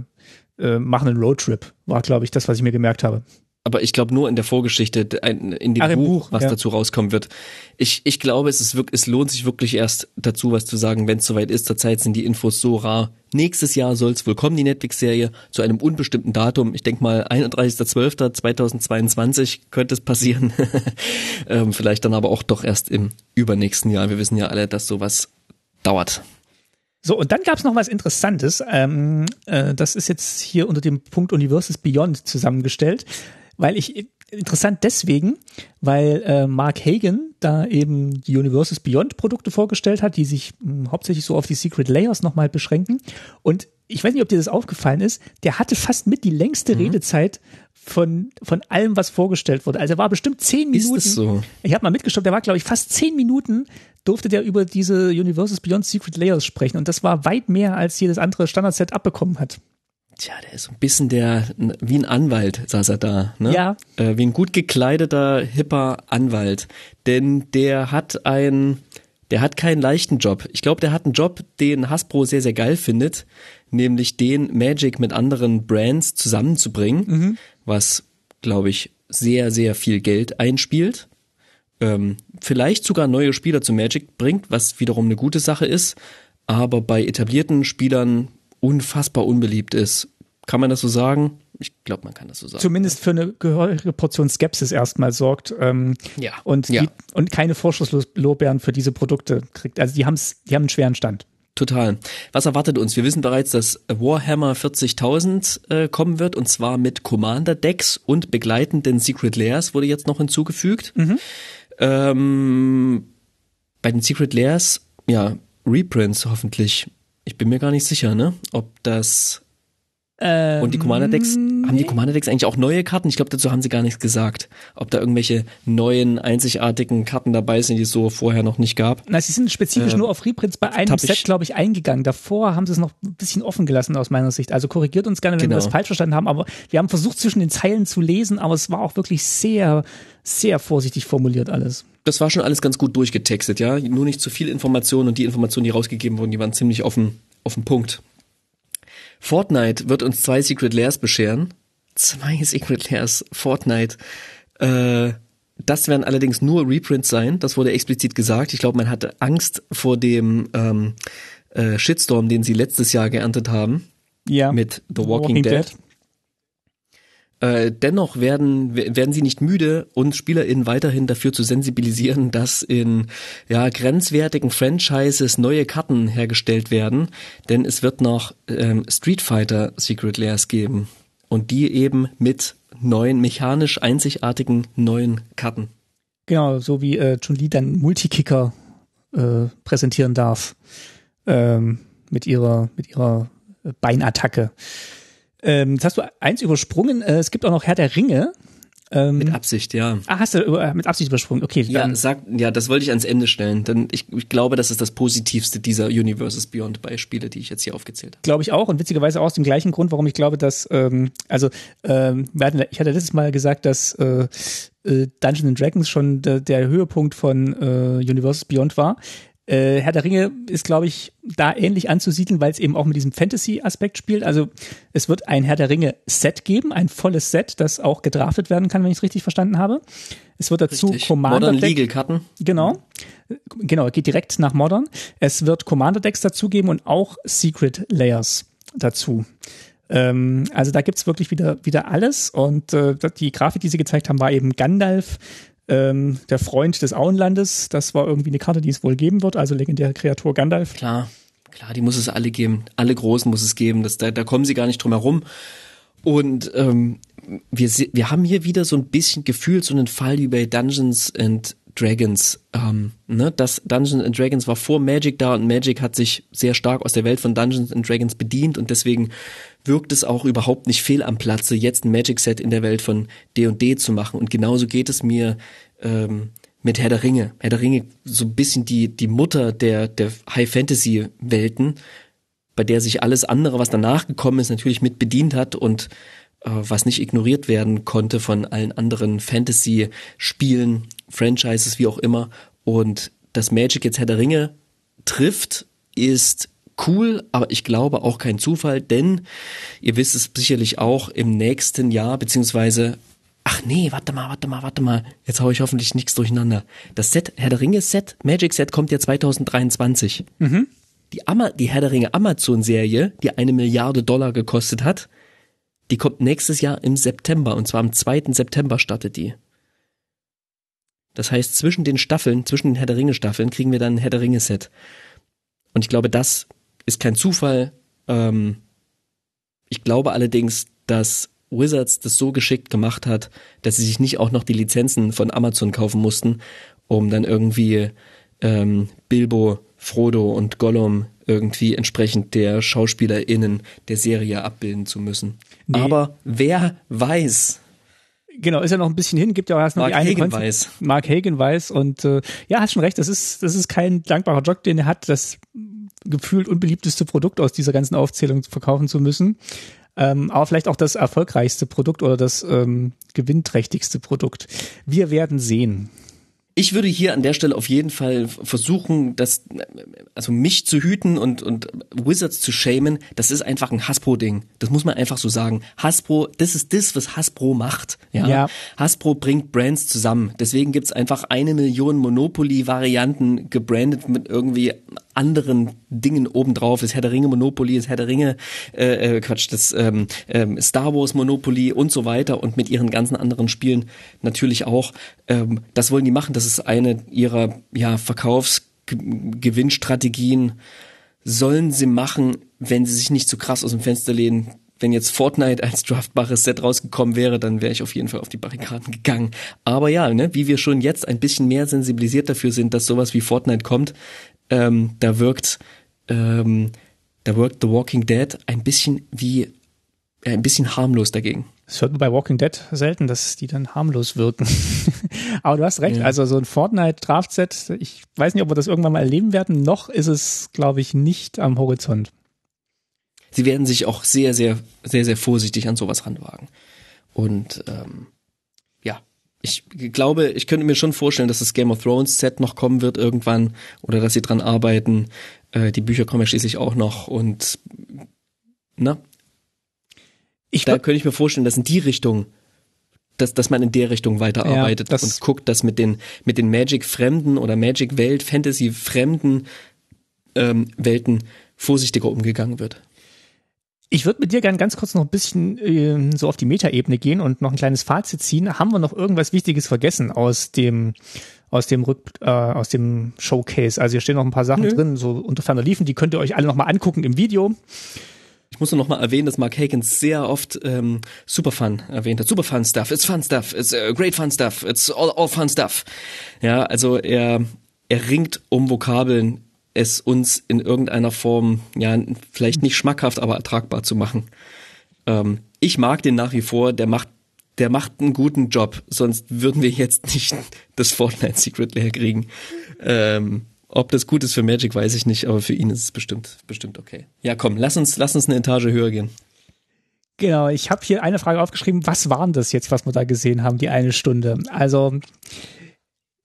äh, machen einen Roadtrip, war, glaube ich, das, was ich mir gemerkt habe aber ich glaube nur in der Vorgeschichte, in dem Ach, Buch, Buch, was ja. dazu rauskommen wird. Ich, ich glaube, es ist wirklich, es lohnt sich wirklich erst dazu, was zu sagen, wenn es soweit ist. Zurzeit sind die Infos so rar. Nächstes Jahr soll es wohl kommen, die Netflix-Serie, zu einem unbestimmten Datum. Ich denke mal 31.12.2022 könnte es passieren. ähm, vielleicht dann aber auch doch erst im übernächsten Jahr. Wir wissen ja alle, dass sowas dauert. So, und dann gab es noch was Interessantes. Ähm, äh, das ist jetzt hier unter dem Punkt Universes Beyond zusammengestellt, weil ich interessant deswegen, weil äh, Mark Hagan da eben die Universes Beyond Produkte vorgestellt hat, die sich mh, hm, hauptsächlich so auf die Secret Layers nochmal beschränken. Und ich weiß nicht, ob dir das aufgefallen ist, der hatte fast mit die längste mhm. Redezeit von, von allem, was vorgestellt wurde. Also er war bestimmt zehn Minuten. Ist das so? Ich habe mal mitgestoppt, der war, glaube ich, fast zehn Minuten durfte der über diese Universes Beyond Secret Layers sprechen. Und das war weit mehr, als jedes andere Standard-Set abbekommen hat. Tja, der ist so ein bisschen der, wie ein Anwalt saß er da, ne? Ja. Äh, wie ein gut gekleideter, hipper Anwalt. Denn der hat ein, der hat keinen leichten Job. Ich glaube, der hat einen Job, den Hasbro sehr, sehr geil findet, nämlich den Magic mit anderen Brands zusammenzubringen, mhm. was, glaube ich, sehr, sehr viel Geld einspielt. Ähm, vielleicht sogar neue Spieler zu Magic bringt, was wiederum eine gute Sache ist, aber bei etablierten Spielern unfassbar unbeliebt ist. Kann man das so sagen? Ich glaube, man kann das so sagen. Zumindest für eine gehörige Portion Skepsis erstmal sorgt. Ähm, ja. Und, ja. Die, und keine Vorschusslorbeeren für diese Produkte kriegt. Also die, haben's, die haben einen schweren Stand. Total. Was erwartet uns? Wir wissen bereits, dass Warhammer 40.000 äh, kommen wird und zwar mit Commander Decks und begleitenden Secret Layers wurde jetzt noch hinzugefügt. Mhm. Ähm, bei den Secret Layers, ja, Reprints hoffentlich ich bin mir gar nicht sicher, ne? Ob das ähm, und die Commander Decks, nee. haben die Commander Decks eigentlich auch neue Karten? Ich glaube, dazu haben sie gar nichts gesagt. Ob da irgendwelche neuen, einzigartigen Karten dabei sind, die es so vorher noch nicht gab. Na, sie sind spezifisch äh, nur auf Reprints bei einem Set, glaube ich, eingegangen. Davor haben sie es noch ein bisschen offen gelassen aus meiner Sicht. Also korrigiert uns gerne, wenn genau. wir das falsch verstanden haben, aber wir haben versucht, zwischen den Zeilen zu lesen, aber es war auch wirklich sehr, sehr vorsichtig formuliert alles das war schon alles ganz gut durchgetextet, ja. Nur nicht zu viel Information und die Informationen, die rausgegeben wurden, die waren ziemlich dem, auf dem Punkt. Fortnite wird uns zwei Secret Lairs bescheren. Zwei Secret Lairs, Fortnite. Äh, das werden allerdings nur Reprints sein, das wurde explizit gesagt. Ich glaube, man hatte Angst vor dem ähm, äh, Shitstorm, den sie letztes Jahr geerntet haben. Ja. Mit The Walking, Walking Dead. Dead. Äh, dennoch werden, werden sie nicht müde, uns SpielerInnen weiterhin dafür zu sensibilisieren, dass in ja, grenzwertigen Franchises neue Karten hergestellt werden, denn es wird noch ähm, Street Fighter Secret Layers geben und die eben mit neuen, mechanisch einzigartigen neuen Karten. Genau, so wie äh, Chun-Li dann Multikicker äh, präsentieren darf ähm, mit ihrer mit ihrer Beinattacke. Ähm, jetzt hast du eins übersprungen. Äh, es gibt auch noch Herr der Ringe. Ähm, mit Absicht, ja. Ah, hast du äh, mit Absicht übersprungen? Okay. Ja, sag, ja, das wollte ich ans Ende stellen, denn ich, ich glaube, das ist das Positivste dieser Universes Beyond Beispiele, die ich jetzt hier aufgezählt habe. Glaube ich auch und witzigerweise auch aus dem gleichen Grund, warum ich glaube, dass ähm, also ähm, ich hatte letztes Mal gesagt, dass äh, äh, Dungeons Dragons schon der, der Höhepunkt von äh, Universes Beyond war. Äh, Herr der Ringe ist, glaube ich, da ähnlich anzusiedeln, weil es eben auch mit diesem Fantasy-Aspekt spielt. Also es wird ein Herr der Ringe-Set geben, ein volles Set, das auch gedraftet werden kann, wenn ich es richtig verstanden habe. Es wird dazu richtig. Commander Modern Legal Karten. Genau. Genau, geht direkt nach Modern. Es wird Commander Decks dazugeben und auch Secret Layers dazu. Ähm, also da gibt's wirklich wieder, wieder alles. Und äh, die Grafik, die sie gezeigt haben, war eben Gandalf ähm, der Freund des Auenlandes, das war irgendwie eine Karte, die es wohl geben wird, also legendäre Kreatur Gandalf. Klar, klar, die muss es alle geben. Alle Großen muss es geben. Das, da, da kommen sie gar nicht drum herum. Und ähm, wir, wir haben hier wieder so ein bisschen gefühlt so einen Fall wie bei Dungeons and Dragons. Ähm, ne? Das Dungeons and Dragons war vor Magic da und Magic hat sich sehr stark aus der Welt von Dungeons and Dragons bedient und deswegen wirkt es auch überhaupt nicht fehl am Platze, jetzt ein Magic Set in der Welt von D&D zu machen. Und genauso geht es mir ähm, mit Herr der Ringe. Herr der Ringe, so ein bisschen die, die Mutter der, der High Fantasy Welten, bei der sich alles andere, was danach gekommen ist, natürlich mit bedient hat und was nicht ignoriert werden konnte von allen anderen Fantasy Spielen, Franchises, wie auch immer. Und dass Magic jetzt Herr der Ringe trifft, ist cool, aber ich glaube auch kein Zufall, denn ihr wisst es sicherlich auch im nächsten Jahr, beziehungsweise Ach nee, warte mal, warte mal, warte mal. Jetzt hau ich hoffentlich nichts durcheinander. Das Set, Herr der Ringe Set, Magic Set kommt ja 2023. Mhm. Die, Ama die Herr der Ringe Amazon Serie, die eine Milliarde Dollar gekostet hat, die kommt nächstes Jahr im September und zwar am 2. September startet die. Das heißt, zwischen den Staffeln, zwischen den Herr der Ringe Staffeln kriegen wir dann ein Herr der Ringe Set. Und ich glaube, das ist kein Zufall. Ähm, ich glaube allerdings, dass Wizards das so geschickt gemacht hat, dass sie sich nicht auch noch die Lizenzen von Amazon kaufen mussten, um dann irgendwie ähm, Bilbo, Frodo und Gollum irgendwie entsprechend der SchauspielerInnen der Serie abbilden zu müssen. Nee. Aber wer weiß, Genau, ist ja noch ein bisschen hin, gibt ja auch erst noch Mark die eine Hagen weiß. Mark Hagen weiß und äh, ja, hast schon recht, das ist, das ist kein dankbarer Job, den er hat, das gefühlt unbeliebteste Produkt aus dieser ganzen Aufzählung verkaufen zu müssen. Ähm, aber vielleicht auch das erfolgreichste Produkt oder das ähm, gewinnträchtigste Produkt. Wir werden sehen. Ich würde hier an der Stelle auf jeden Fall versuchen, das, also mich zu hüten und, und Wizards zu shamen. Das ist einfach ein Hasbro-Ding. Das muss man einfach so sagen. Hasbro, das ist das, was Hasbro macht. Ja. Ja. Hasbro bringt Brands zusammen. Deswegen gibt's einfach eine Million Monopoly-Varianten gebrandet mit irgendwie anderen Dingen obendrauf. Das Herr der Ringe Monopoly, das Herr der Ringe, äh, äh, Quatsch, das ähm, ähm, Star Wars Monopoly und so weiter und mit ihren ganzen anderen Spielen natürlich auch. Ähm, das wollen die machen. Das ist eine ihrer ja, Verkaufsgewinnstrategien. Sollen sie machen, wenn sie sich nicht zu krass aus dem Fenster lehnen. Wenn jetzt Fortnite als draftbares Set rausgekommen wäre, dann wäre ich auf jeden Fall auf die Barrikaden gegangen. Aber ja, ne, wie wir schon jetzt ein bisschen mehr sensibilisiert dafür sind, dass sowas wie Fortnite kommt, ähm, da wirkt ähm, da wirkt The Walking Dead ein bisschen wie äh, ein bisschen harmlos dagegen. Das hört man bei Walking Dead selten, dass die dann harmlos wirken. Aber du hast recht, Ja. also so ein Fortnite-Draft-Set, ich weiß nicht, ob wir das irgendwann mal erleben werden, noch ist es, glaube ich, nicht am Horizont. Sie werden sich auch sehr, sehr, sehr, sehr vorsichtig an sowas ranwagen. Und ähm, ja, ich glaube, ich könnte mir schon vorstellen, dass das Game of Thrones Set noch kommen wird irgendwann oder dass sie dran arbeiten. Äh, die Bücher kommen ja schließlich auch noch und na, Ich da könnte ich mir vorstellen, dass in die Richtung, dass, dass man in der Richtung weiterarbeitet das- und guckt, dass mit den, mit den Magic-Fremden oder Magic-Welt, Fantasy-Fremden ähm, Welten vorsichtiger umgegangen wird. Ich würde mit dir gerne ganz kurz noch ein bisschen ähm, so auf die Metaebene gehen und noch ein kleines Fazit ziehen. Haben wir noch irgendwas Wichtiges vergessen aus dem aus dem Rück, äh, aus dem Showcase? Also hier stehen noch ein paar Sachen Nö. drin, so unter ferner liefen. Die könnt ihr euch alle noch mal angucken im Video. Ich muss nur noch mal erwähnen, dass Mark Hakens sehr oft ähm, super fun erwähnt hat. Super fun stuff, it's fun stuff, it's uh, great fun stuff, it's all, all fun stuff. Ja, also er, er ringt um Vokabeln, es uns in irgendeiner Form, ja, vielleicht nicht schmackhaft, aber ertragbar zu machen. Ähm, ich mag den nach wie vor, der macht der macht einen guten Job, sonst würden wir jetzt nicht das Fortnite Secret leer kriegen. Ähm, ob das gut ist für Magic, weiß ich nicht, aber für ihn ist es bestimmt, bestimmt okay. Ja, komm, lass uns, lass uns eine Etage höher gehen. Genau, ich habe hier eine Frage aufgeschrieben. Was waren das jetzt, was wir da gesehen haben, die eine Stunde? Also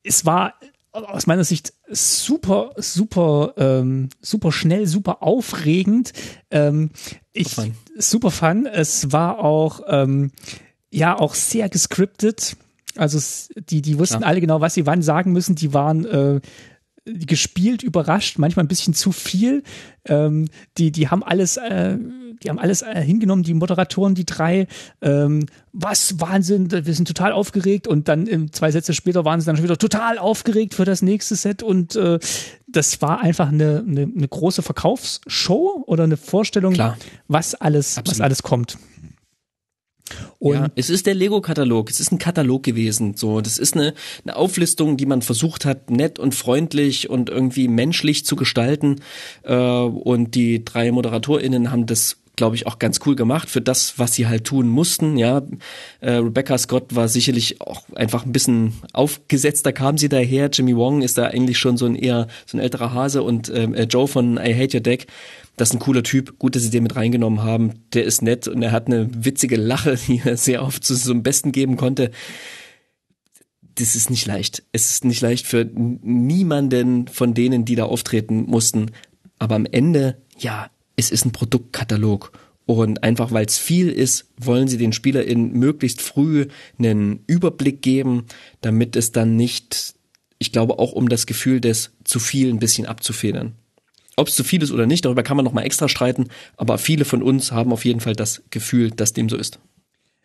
es war aus meiner Sicht super, super, ähm, super schnell, super aufregend. Ähm, ich, fun. super fun. Es war auch, ähm, ja, auch sehr gescriptet. Also die, die wussten Ja. alle genau, was sie wann sagen müssen. Die waren äh, gespielt, überrascht, manchmal ein bisschen zu viel. Ähm, die, die haben alles, äh, die haben alles äh, hingenommen, die Moderatoren, die drei. Ähm, was Wahnsinn, wir sind total aufgeregt und dann ähm, zwei Sätze später waren sie dann schon wieder total aufgeregt für das nächste Set und äh, das war einfach eine, eine, eine große Verkaufsshow oder eine Vorstellung, Klar. was alles, was Absolut. alles kommt. Und ja, es ist der Lego-Katalog. Es ist ein Katalog gewesen. So, das ist eine, eine Auflistung, die man versucht hat, nett und freundlich und irgendwie menschlich zu gestalten. Äh, und die drei ModeratorInnen haben das glaube ich, auch ganz cool gemacht für das, was sie halt tun mussten. Ja, äh, Rebecca Scott war sicherlich auch einfach ein bisschen aufgesetzt, da kam sie daher. Jimmy Wong ist da eigentlich schon so ein eher so ein älterer Hase und ähm, äh, Joe von I Hate Your Deck. Das ist ein cooler Typ. Gut, dass sie den mit reingenommen haben. Der ist nett und er hat eine witzige Lache, die er sehr oft zu so zum Besten geben konnte. Das ist nicht leicht. Es ist nicht leicht für niemanden von denen, die da auftreten mussten. Aber am Ende, ja, es ist ein Produktkatalog. Und einfach weil es viel ist, wollen sie den SpielerInnen möglichst früh einen Überblick geben, damit es dann nicht, ich glaube auch um das Gefühl des zu viel ein bisschen abzufedern. Ob es zu viel ist oder nicht, darüber kann man nochmal extra streiten, aber viele von uns haben auf jeden Fall das Gefühl, dass dem so ist.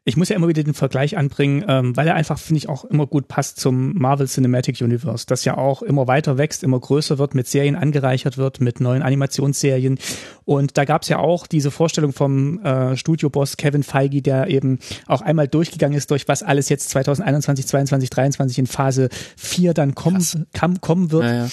Ich muss ja immer wieder den Vergleich anbringen, ähm, weil er einfach, finde ich, auch immer gut passt zum Marvel Cinematic Universe, das ja auch immer weiter wächst, immer größer wird, mit Serien angereichert wird, mit neuen Animationsserien. Und da gab es ja auch diese Vorstellung vom äh, Studioboss Kevin Feige, der eben auch einmal durchgegangen ist, durch was alles jetzt 2021, 22, 23 in Phase 4 dann kommen, kam, kommen wird. Ja, ja.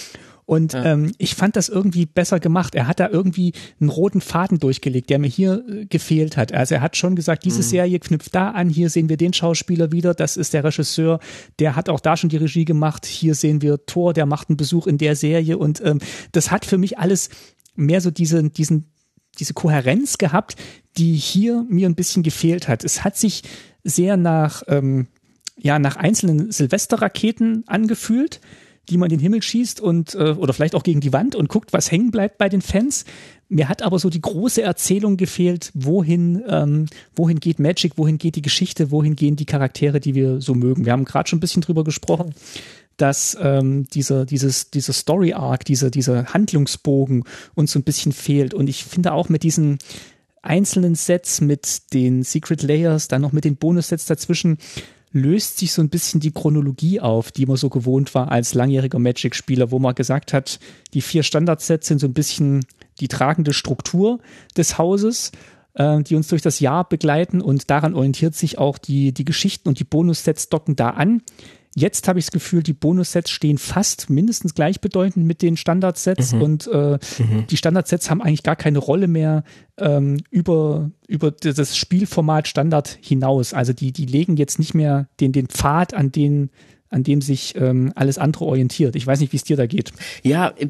Und ja. ähm, ich fand das irgendwie besser gemacht. Er hat da irgendwie einen roten Faden durchgelegt, der mir hier äh, gefehlt hat. Also er hat schon gesagt, diese mhm. Serie knüpft da an, hier sehen wir den Schauspieler wieder, das ist der Regisseur, der hat auch da schon die Regie gemacht. Hier sehen wir Thor, der macht einen Besuch in der Serie. Und ähm, das hat für mich alles mehr so diese, diesen, diese Kohärenz gehabt, die hier mir ein bisschen gefehlt hat. Es hat sich sehr nach, ähm, ja, nach einzelnen Silvesterraketen angefühlt die man in den Himmel schießt und äh, oder vielleicht auch gegen die Wand und guckt, was hängen bleibt bei den Fans. Mir hat aber so die große Erzählung gefehlt, wohin, ähm, wohin geht Magic, wohin geht die Geschichte, wohin gehen die Charaktere, die wir so mögen. Wir haben gerade schon ein bisschen drüber gesprochen, dass ähm, dieser, dieses, dieser Story Arc, dieser, dieser Handlungsbogen uns so ein bisschen fehlt. Und ich finde auch mit diesen einzelnen Sets, mit den Secret Layers, dann noch mit den Bonussets dazwischen, löst sich so ein bisschen die Chronologie auf, die man so gewohnt war als langjähriger Magic-Spieler, wo man gesagt hat, die vier Standardsets sind so ein bisschen die tragende Struktur des Hauses, äh, die uns durch das Jahr begleiten und daran orientiert sich auch die, die Geschichten und die Bonussets docken da an. Jetzt habe ich das Gefühl, die Bonussets stehen fast mindestens gleichbedeutend mit den Standardsets mhm. und äh, mhm. die Standardsets haben eigentlich gar keine Rolle mehr ähm, über, über das Spielformat Standard hinaus. Also die, die legen jetzt nicht mehr den, den Pfad, an den an dem sich ähm, alles andere orientiert. Ich weiß nicht, wie es dir da geht. Ja, äh,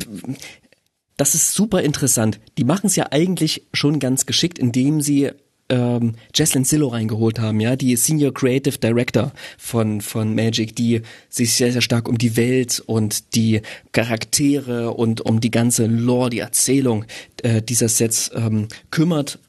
das ist super interessant. Die machen es ja eigentlich schon ganz geschickt, indem sie ähm, Jesslyn Zillow reingeholt haben, ja, die Senior Creative Director von, von Magic, die sich sehr, sehr stark um die Welt und die Charaktere und um die ganze Lore, die Erzählung äh, dieser Sets ähm, kümmert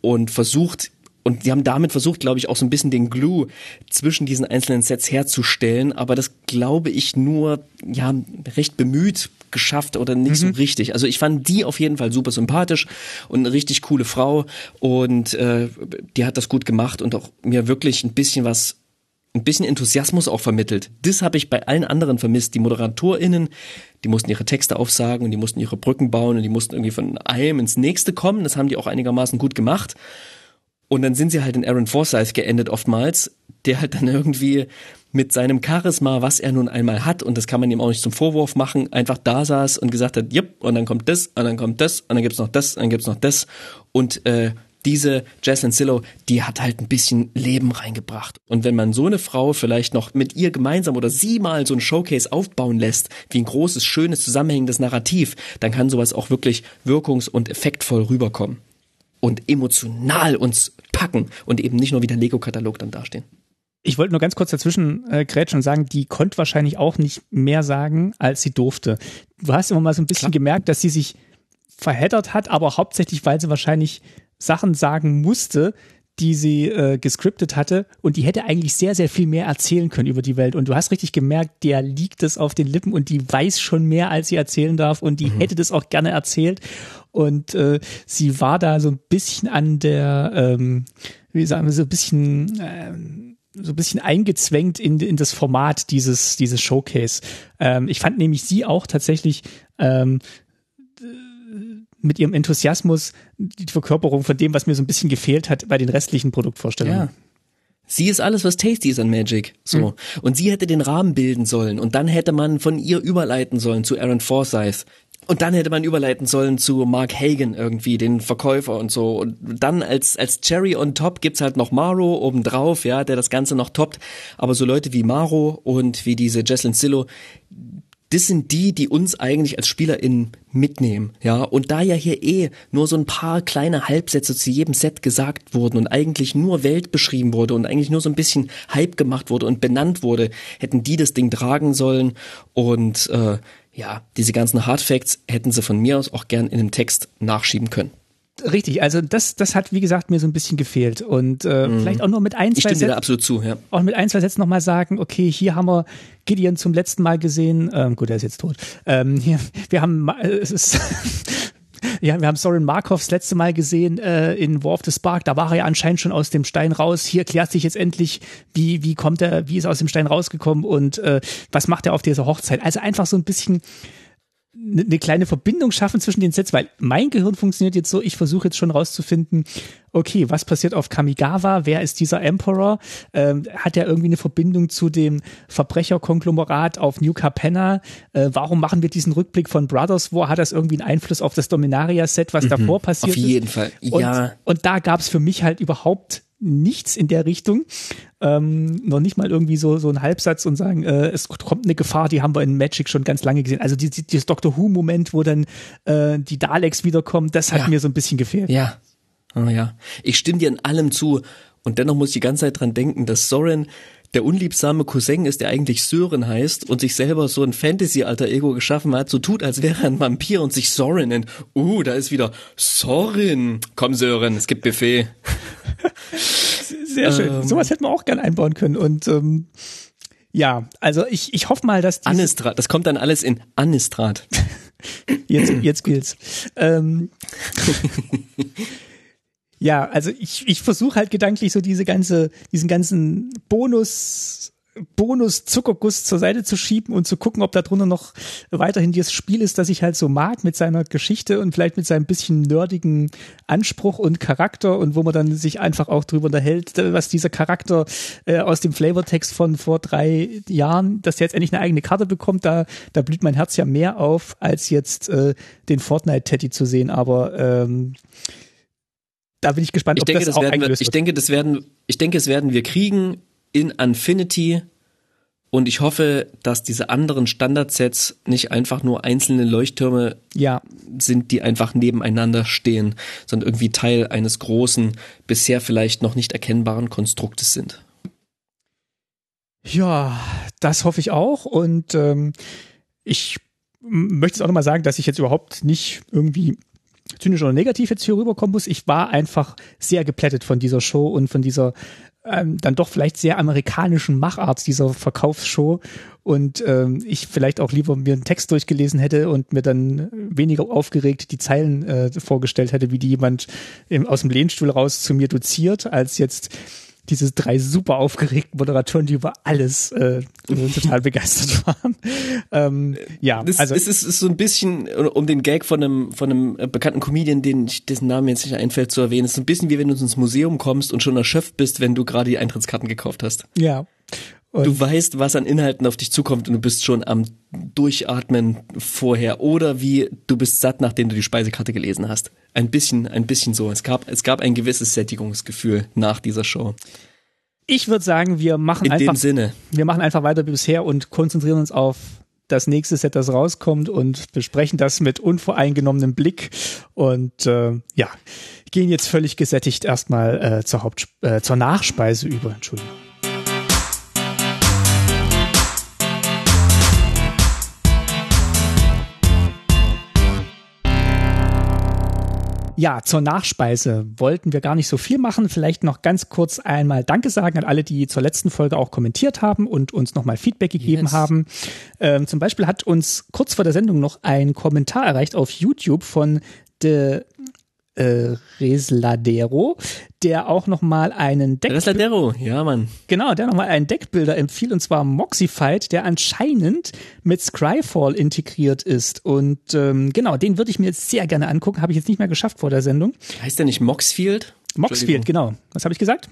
und versucht, und die haben damit versucht, glaube ich, auch so ein bisschen den Glue zwischen diesen einzelnen Sets herzustellen, aber das glaube ich nur, ja, recht bemüht geschafft oder nicht mhm. so richtig. Also ich fand die auf jeden Fall super sympathisch und eine richtig coole Frau und äh, die hat das gut gemacht und auch mir wirklich ein bisschen was ein bisschen Enthusiasmus auch vermittelt. Das habe ich bei allen anderen vermisst. Die ModeratorInnen, die mussten ihre Texte aufsagen und die mussten ihre Brücken bauen und die mussten irgendwie von einem ins nächste kommen. Das haben die auch einigermaßen gut gemacht. Und dann sind sie halt in Aaron Forsyth geendet oftmals, der halt dann irgendwie mit seinem Charisma, was er nun einmal hat, und das kann man ihm auch nicht zum Vorwurf machen, einfach da saß und gesagt hat, yep, und dann kommt das, und dann kommt das, und dann gibt's noch das, und dann gibt's noch das. Und äh, diese Jaslyn Sillow, die hat halt ein bisschen Leben reingebracht. Und wenn man so eine Frau vielleicht noch mit ihr gemeinsam oder sie mal so ein Showcase aufbauen lässt, wie ein großes, schönes, zusammenhängendes Narrativ, dann kann sowas auch wirklich wirkungs- und effektvoll rüberkommen. Und emotional uns packen und eben nicht nur wie der Lego-Katalog dann dastehen. Ich wollte nur ganz kurz dazwischen äh, grätschen und sagen, die konnte wahrscheinlich auch nicht mehr sagen, als sie durfte. Du hast immer mal so ein bisschen Klar. gemerkt, dass sie sich verheddert hat, aber hauptsächlich, weil sie wahrscheinlich Sachen sagen musste, die sie äh, gescriptet hatte und die hätte eigentlich sehr, sehr viel mehr erzählen können über die Welt. Und du hast richtig gemerkt, der liegt es auf den Lippen und die weiß schon mehr, als sie erzählen darf und die mhm. hätte das auch gerne erzählt. Und äh, sie war da so ein bisschen an der, ähm, wie sagen wir, so ein bisschen ähm, so ein bisschen eingezwängt in, in das Format dieses, dieses Showcase. Ähm, ich fand nämlich sie auch tatsächlich ähm, mit ihrem Enthusiasmus die Verkörperung von dem, was mir so ein bisschen gefehlt hat bei den restlichen Produktvorstellungen. Ja. Sie ist alles, was tasty ist an Magic. So. Mhm. Und sie hätte den Rahmen bilden sollen. Und dann hätte man von ihr überleiten sollen zu Aaron Forsyth. Und dann hätte man überleiten sollen zu Mark Hagen irgendwie, den Verkäufer und so. Und dann als, als Cherry on top gibt's halt noch Maro obendrauf, ja, der das Ganze noch toppt. Aber so Leute wie Maro und wie diese Jesslyn Sillo, das sind die, die uns eigentlich als SpielerInnen mitnehmen, ja. Und da ja hier eh nur so ein paar kleine Halbsätze zu jedem Set gesagt wurden und eigentlich nur Welt beschrieben wurde und eigentlich nur so ein bisschen Hype gemacht wurde und benannt wurde, hätten die das Ding tragen sollen und äh, ja, diese ganzen Hardfacts hätten sie von mir aus auch gern in einem Text nachschieben können. Richtig, also das, das hat, wie gesagt, mir so ein bisschen gefehlt. Und äh, mhm. vielleicht auch nur mit ein, zwei ich Sätzen. absolut zu, ja. Auch mit ein, zwei Sätzen nochmal sagen, okay, hier haben wir Gideon zum letzten Mal gesehen. Ähm, gut, er ist jetzt tot. Ähm, hier, wir haben, äh, es ist Ja, wir haben Soren Markov das letzte Mal gesehen äh, in War of the Spark. Da war er ja anscheinend schon aus dem Stein raus. Hier klärt sich jetzt endlich, wie, wie kommt er, wie ist er aus dem Stein rausgekommen und äh, was macht er auf dieser Hochzeit. Also einfach so ein bisschen eine ne kleine Verbindung schaffen zwischen den Sets, weil mein Gehirn funktioniert jetzt so, ich versuche jetzt schon rauszufinden, okay, was passiert auf Kamigawa, wer ist dieser Emperor, ähm, hat er irgendwie eine Verbindung zu dem Verbrecherkonglomerat auf New Capenna, äh, warum machen wir diesen Rückblick von Brothers War, hat das irgendwie einen Einfluss auf das Dominaria-Set, was mhm, davor passiert ist? Auf jeden ist? Fall, ja. Und, und da gab es für mich halt überhaupt nichts in der Richtung. Ähm, noch nicht mal irgendwie so, so ein Halbsatz und sagen, äh, es kommt eine Gefahr, die haben wir in Magic schon ganz lange gesehen. Also die, die, dieses Doctor Who-Moment, wo dann äh, die Daleks wiederkommen, das hat ja. mir so ein bisschen gefehlt. Ja. Oh ja. Ich stimme dir in allem zu. Und dennoch muss ich die ganze Zeit dran denken, dass Soren der unliebsame Cousin ist, der eigentlich Sören heißt und sich selber so ein Fantasy-Alter Ego geschaffen hat, so tut, als wäre er ein Vampir und sich Soren nennt. Uh, da ist wieder Sorin. Komm Sören, es gibt Buffet. Sehr schön. Ähm, Sowas hätten wir auch gern einbauen können und ähm, ja, also ich, ich hoffe mal, dass Anistrat, das kommt dann alles in Anistrat. jetzt, jetzt gilt's. Ähm, ja, also ich, ich versuche halt gedanklich so diese ganze, diesen ganzen Bonus, Bonus Zuckerguss zur Seite zu schieben und zu gucken, ob da drunter noch weiterhin dieses Spiel ist, das ich halt so mag mit seiner Geschichte und vielleicht mit seinem bisschen nerdigen Anspruch und Charakter und wo man dann sich einfach auch drüber unterhält, was dieser Charakter äh, aus dem Flavortext von vor drei Jahren, dass er jetzt endlich eine eigene Karte bekommt, da, da blüht mein Herz ja mehr auf, als jetzt äh, den Fortnite-Teddy zu sehen, aber ähm, da bin ich gespannt, ich ob denke, das, das auch wir, Ich denke, das werden, ich denke, es werden wir kriegen in Infinity. Und ich hoffe, dass diese anderen Standardsets nicht einfach nur einzelne Leuchttürme ja. sind, die einfach nebeneinander stehen, sondern irgendwie Teil eines großen, bisher vielleicht noch nicht erkennbaren Konstruktes sind. Ja, das hoffe ich auch. Und ähm, ich möchte es auch nochmal sagen, dass ich jetzt überhaupt nicht irgendwie zynisch oder negativ jetzt hier rüberkommen muss. Ich war einfach sehr geplättet von dieser Show und von dieser ähm, dann doch vielleicht sehr amerikanischen Machart dieser Verkaufsshow und ähm, ich vielleicht auch lieber mir einen Text durchgelesen hätte und mir dann weniger aufgeregt die Zeilen äh, vorgestellt hätte, wie die jemand im, aus dem Lehnstuhl raus zu mir doziert, als jetzt diese drei super aufgeregten Moderatoren, die über alles äh, total begeistert waren. Ähm, ja, das, also es ist, ist so ein bisschen, um den Gag von einem von einem bekannten Comedian, den ich, dessen Namen jetzt nicht einfällt, zu erwähnen, ist so ein bisschen wie wenn du ins Museum kommst und schon erschöpft bist, wenn du gerade die Eintrittskarten gekauft hast. Ja. Und du weißt, was an Inhalten auf dich zukommt und du bist schon am Durchatmen vorher oder wie du bist satt, nachdem du die Speisekarte gelesen hast. Ein bisschen, ein bisschen so. Es gab, es gab ein gewisses Sättigungsgefühl nach dieser Show. Ich würde sagen, wir machen In einfach, dem Sinne. wir machen einfach weiter wie bisher und konzentrieren uns auf das nächste Set, das rauskommt und besprechen das mit unvoreingenommenem Blick und äh, ja, gehen jetzt völlig gesättigt erstmal äh, zur Haupt äh, zur Nachspeise über. Entschuldigung. Ja, zur Nachspeise wollten wir gar nicht so viel machen. Vielleicht noch ganz kurz einmal Danke sagen an alle, die zur letzten Folge auch kommentiert haben und uns nochmal Feedback gegeben yes. haben. Ähm, zum Beispiel hat uns kurz vor der Sendung noch ein Kommentar erreicht auf YouTube von de äh, Resladero, der auch noch mal einen Deck Resladero, ja Mann. Genau, der noch mal einen Deckbilder empfiehlt und zwar Moxified, der anscheinend mit Scryfall integriert ist und ähm, genau, den würde ich mir jetzt sehr gerne angucken, habe ich jetzt nicht mehr geschafft vor der Sendung. Heißt der nicht Moxfield? Moxfield, genau. Was habe ich gesagt?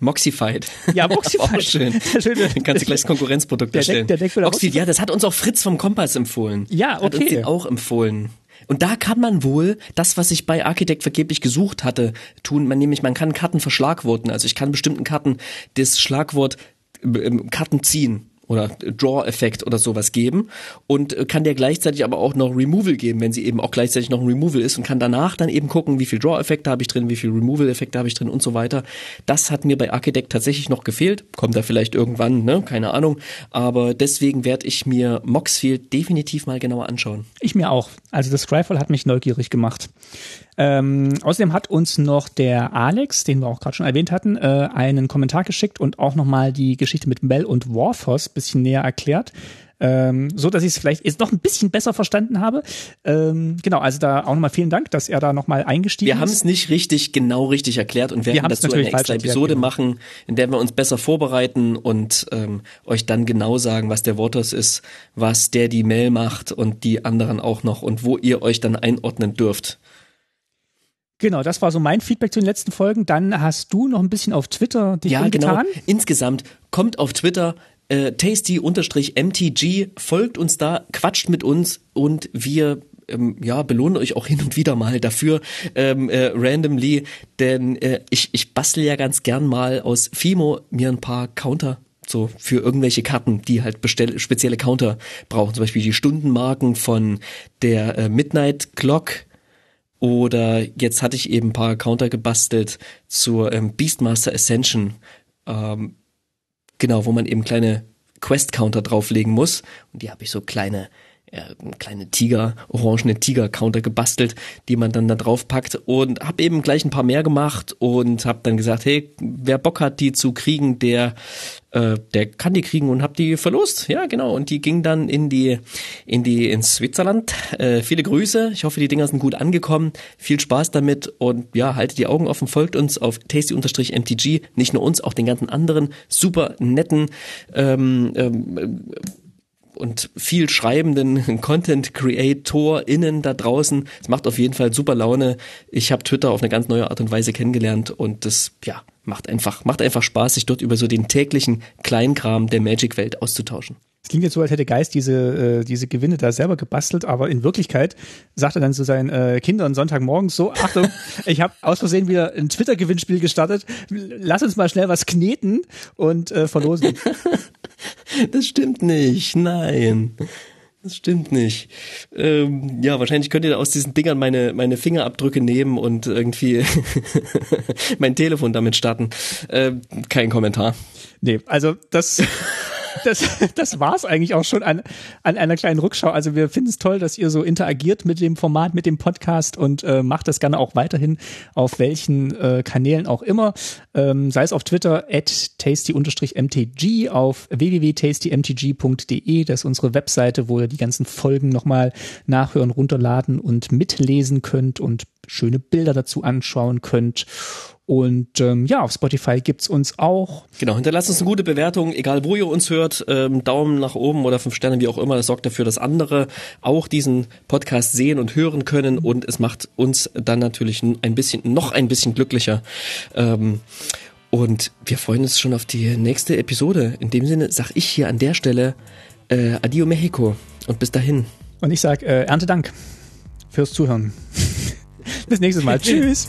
Moxified. Ja, Moxified. auch schön. Dann kannst du gleich das Konkurrenzprodukt erstellen. Der Deck, der Moxified, ja, das hat uns auch Fritz vom Kompass empfohlen. Ja, okay. Hat uns den auch empfohlen. Und da kann man wohl das, was ich bei Architect vergeblich gesucht hatte, tun. Man nämlich, man kann Karten verschlagworten. Also ich kann bestimmten Karten das Schlagwort äh, Karten ziehen oder Draw-Effekt oder sowas geben und kann der gleichzeitig aber auch noch Removal geben, wenn sie eben auch gleichzeitig noch ein Removal ist und kann danach dann eben gucken, wie viel Draw-Effekte habe ich drin, wie viel Removal-Effekte habe ich drin und so weiter. Das hat mir bei Architect tatsächlich noch gefehlt. Kommt da vielleicht irgendwann, ne? Keine Ahnung. Aber deswegen werde ich mir Moxfield definitiv mal genauer anschauen. Ich mir auch. Also das Scryfall hat mich neugierig gemacht. Ähm, außerdem hat uns noch der Alex, den wir auch gerade schon erwähnt hatten, äh, einen Kommentar geschickt und auch nochmal die Geschichte mit Mel und Warthos bisschen näher erklärt. ähm, so dass ich es vielleicht jetzt noch ein bisschen besser verstanden habe. Ähm, genau, also da auch nochmal vielen Dank, dass er da nochmal eingestiegen wir ist. Wir haben es nicht richtig genau richtig erklärt und werden dazu eine extra Episode erklärt, genau. machen, in der wir uns besser vorbereiten und ähm, euch dann genau sagen, was der Wortos ist, was der die Mail macht und die anderen auch noch und wo ihr euch dann einordnen dürft. Genau, das war so mein Feedback zu den letzten Folgen. Dann hast du noch ein bisschen auf Twitter dich ja, umgetan. Genau. Insgesamt kommt auf Twitter äh, tasty-mtg, folgt uns da, quatscht mit uns und wir ähm, ja, belohnen euch auch hin und wieder mal dafür, ähm, äh, randomly, denn äh, ich, ich bastel ja ganz gern mal aus Fimo mir ein paar Counter so für irgendwelche Karten, die halt bestell, spezielle Counter brauchen, zum Beispiel die Stundenmarken von der äh, Midnight Clock oder jetzt hatte ich eben ein paar Counter gebastelt zur ähm, Beastmaster Ascension. Ähm, genau, wo man eben kleine Quest-Counter drauflegen muss. Und die habe ich so kleine äh, kleine Tiger, orangene Tiger-Counter gebastelt, die man dann da drauf packt und habe eben gleich ein paar mehr gemacht und habe dann gesagt, hey, wer Bock hat, die zu kriegen, der äh, der kann die kriegen und hab die verlost. Ja, genau. Und die ging dann in die in die ins Switzerland. Äh, viele Grüße. Ich hoffe, die Dinger sind gut angekommen. Viel Spaß damit und ja, haltet die Augen offen, folgt uns auf tasty-mtg. Nicht nur uns, auch den ganzen anderen super netten ähm, ähm, und viel schreibenden Content CreatorInnen da draußen. Es macht auf jeden Fall super Laune. Ich habe Twitter auf eine ganz neue Art und Weise kennengelernt und das ja macht einfach macht einfach Spaß, sich dort über so den täglichen Kleinkram der Magic-Welt auszutauschen. Es klingt jetzt so, als hätte Geist diese, äh, diese Gewinne da selber gebastelt, aber in Wirklichkeit sagt er dann zu seinen äh, Kindern Sonntagmorgens so, Achtung, ich habe aus Versehen wieder ein Twitter-Gewinnspiel gestartet, lass uns mal schnell was kneten und äh, verlosen. Das stimmt nicht, nein. Das stimmt nicht. Ähm, ja, wahrscheinlich könnt ihr aus diesen Dingern meine, meine Fingerabdrücke nehmen und irgendwie mein Telefon damit starten. Ähm, kein Kommentar. Nee, also das das, das war's eigentlich auch schon an, an einer kleinen Rückschau. Also wir finden es toll, dass ihr so interagiert mit dem Format, mit dem Podcast und äh, macht das gerne auch weiterhin auf welchen äh, Kanälen auch immer. Ähm, sei es auf Twitter at tasty-mtg, auf www.tastymtg.de, das ist unsere Webseite, wo ihr die ganzen Folgen nochmal nachhören, runterladen und mitlesen könnt und schöne Bilder dazu anschauen könnt. Und ähm, ja, auf Spotify gibt's uns auch. Genau, hinterlasst uns eine gute Bewertung, egal wo ihr uns hört, ähm, Daumen nach oben oder fünf Sterne, wie auch immer. Das sorgt dafür, dass andere auch diesen Podcast sehen und hören können und es macht uns dann natürlich ein bisschen, noch ein bisschen glücklicher. Ähm, und wir freuen uns schon auf die nächste Episode. In dem Sinne sag ich hier an der Stelle äh, Adio Mexico und bis dahin. Und ich sag äh, Ernte Dank fürs Zuhören. bis nächstes Mal. Tschüss.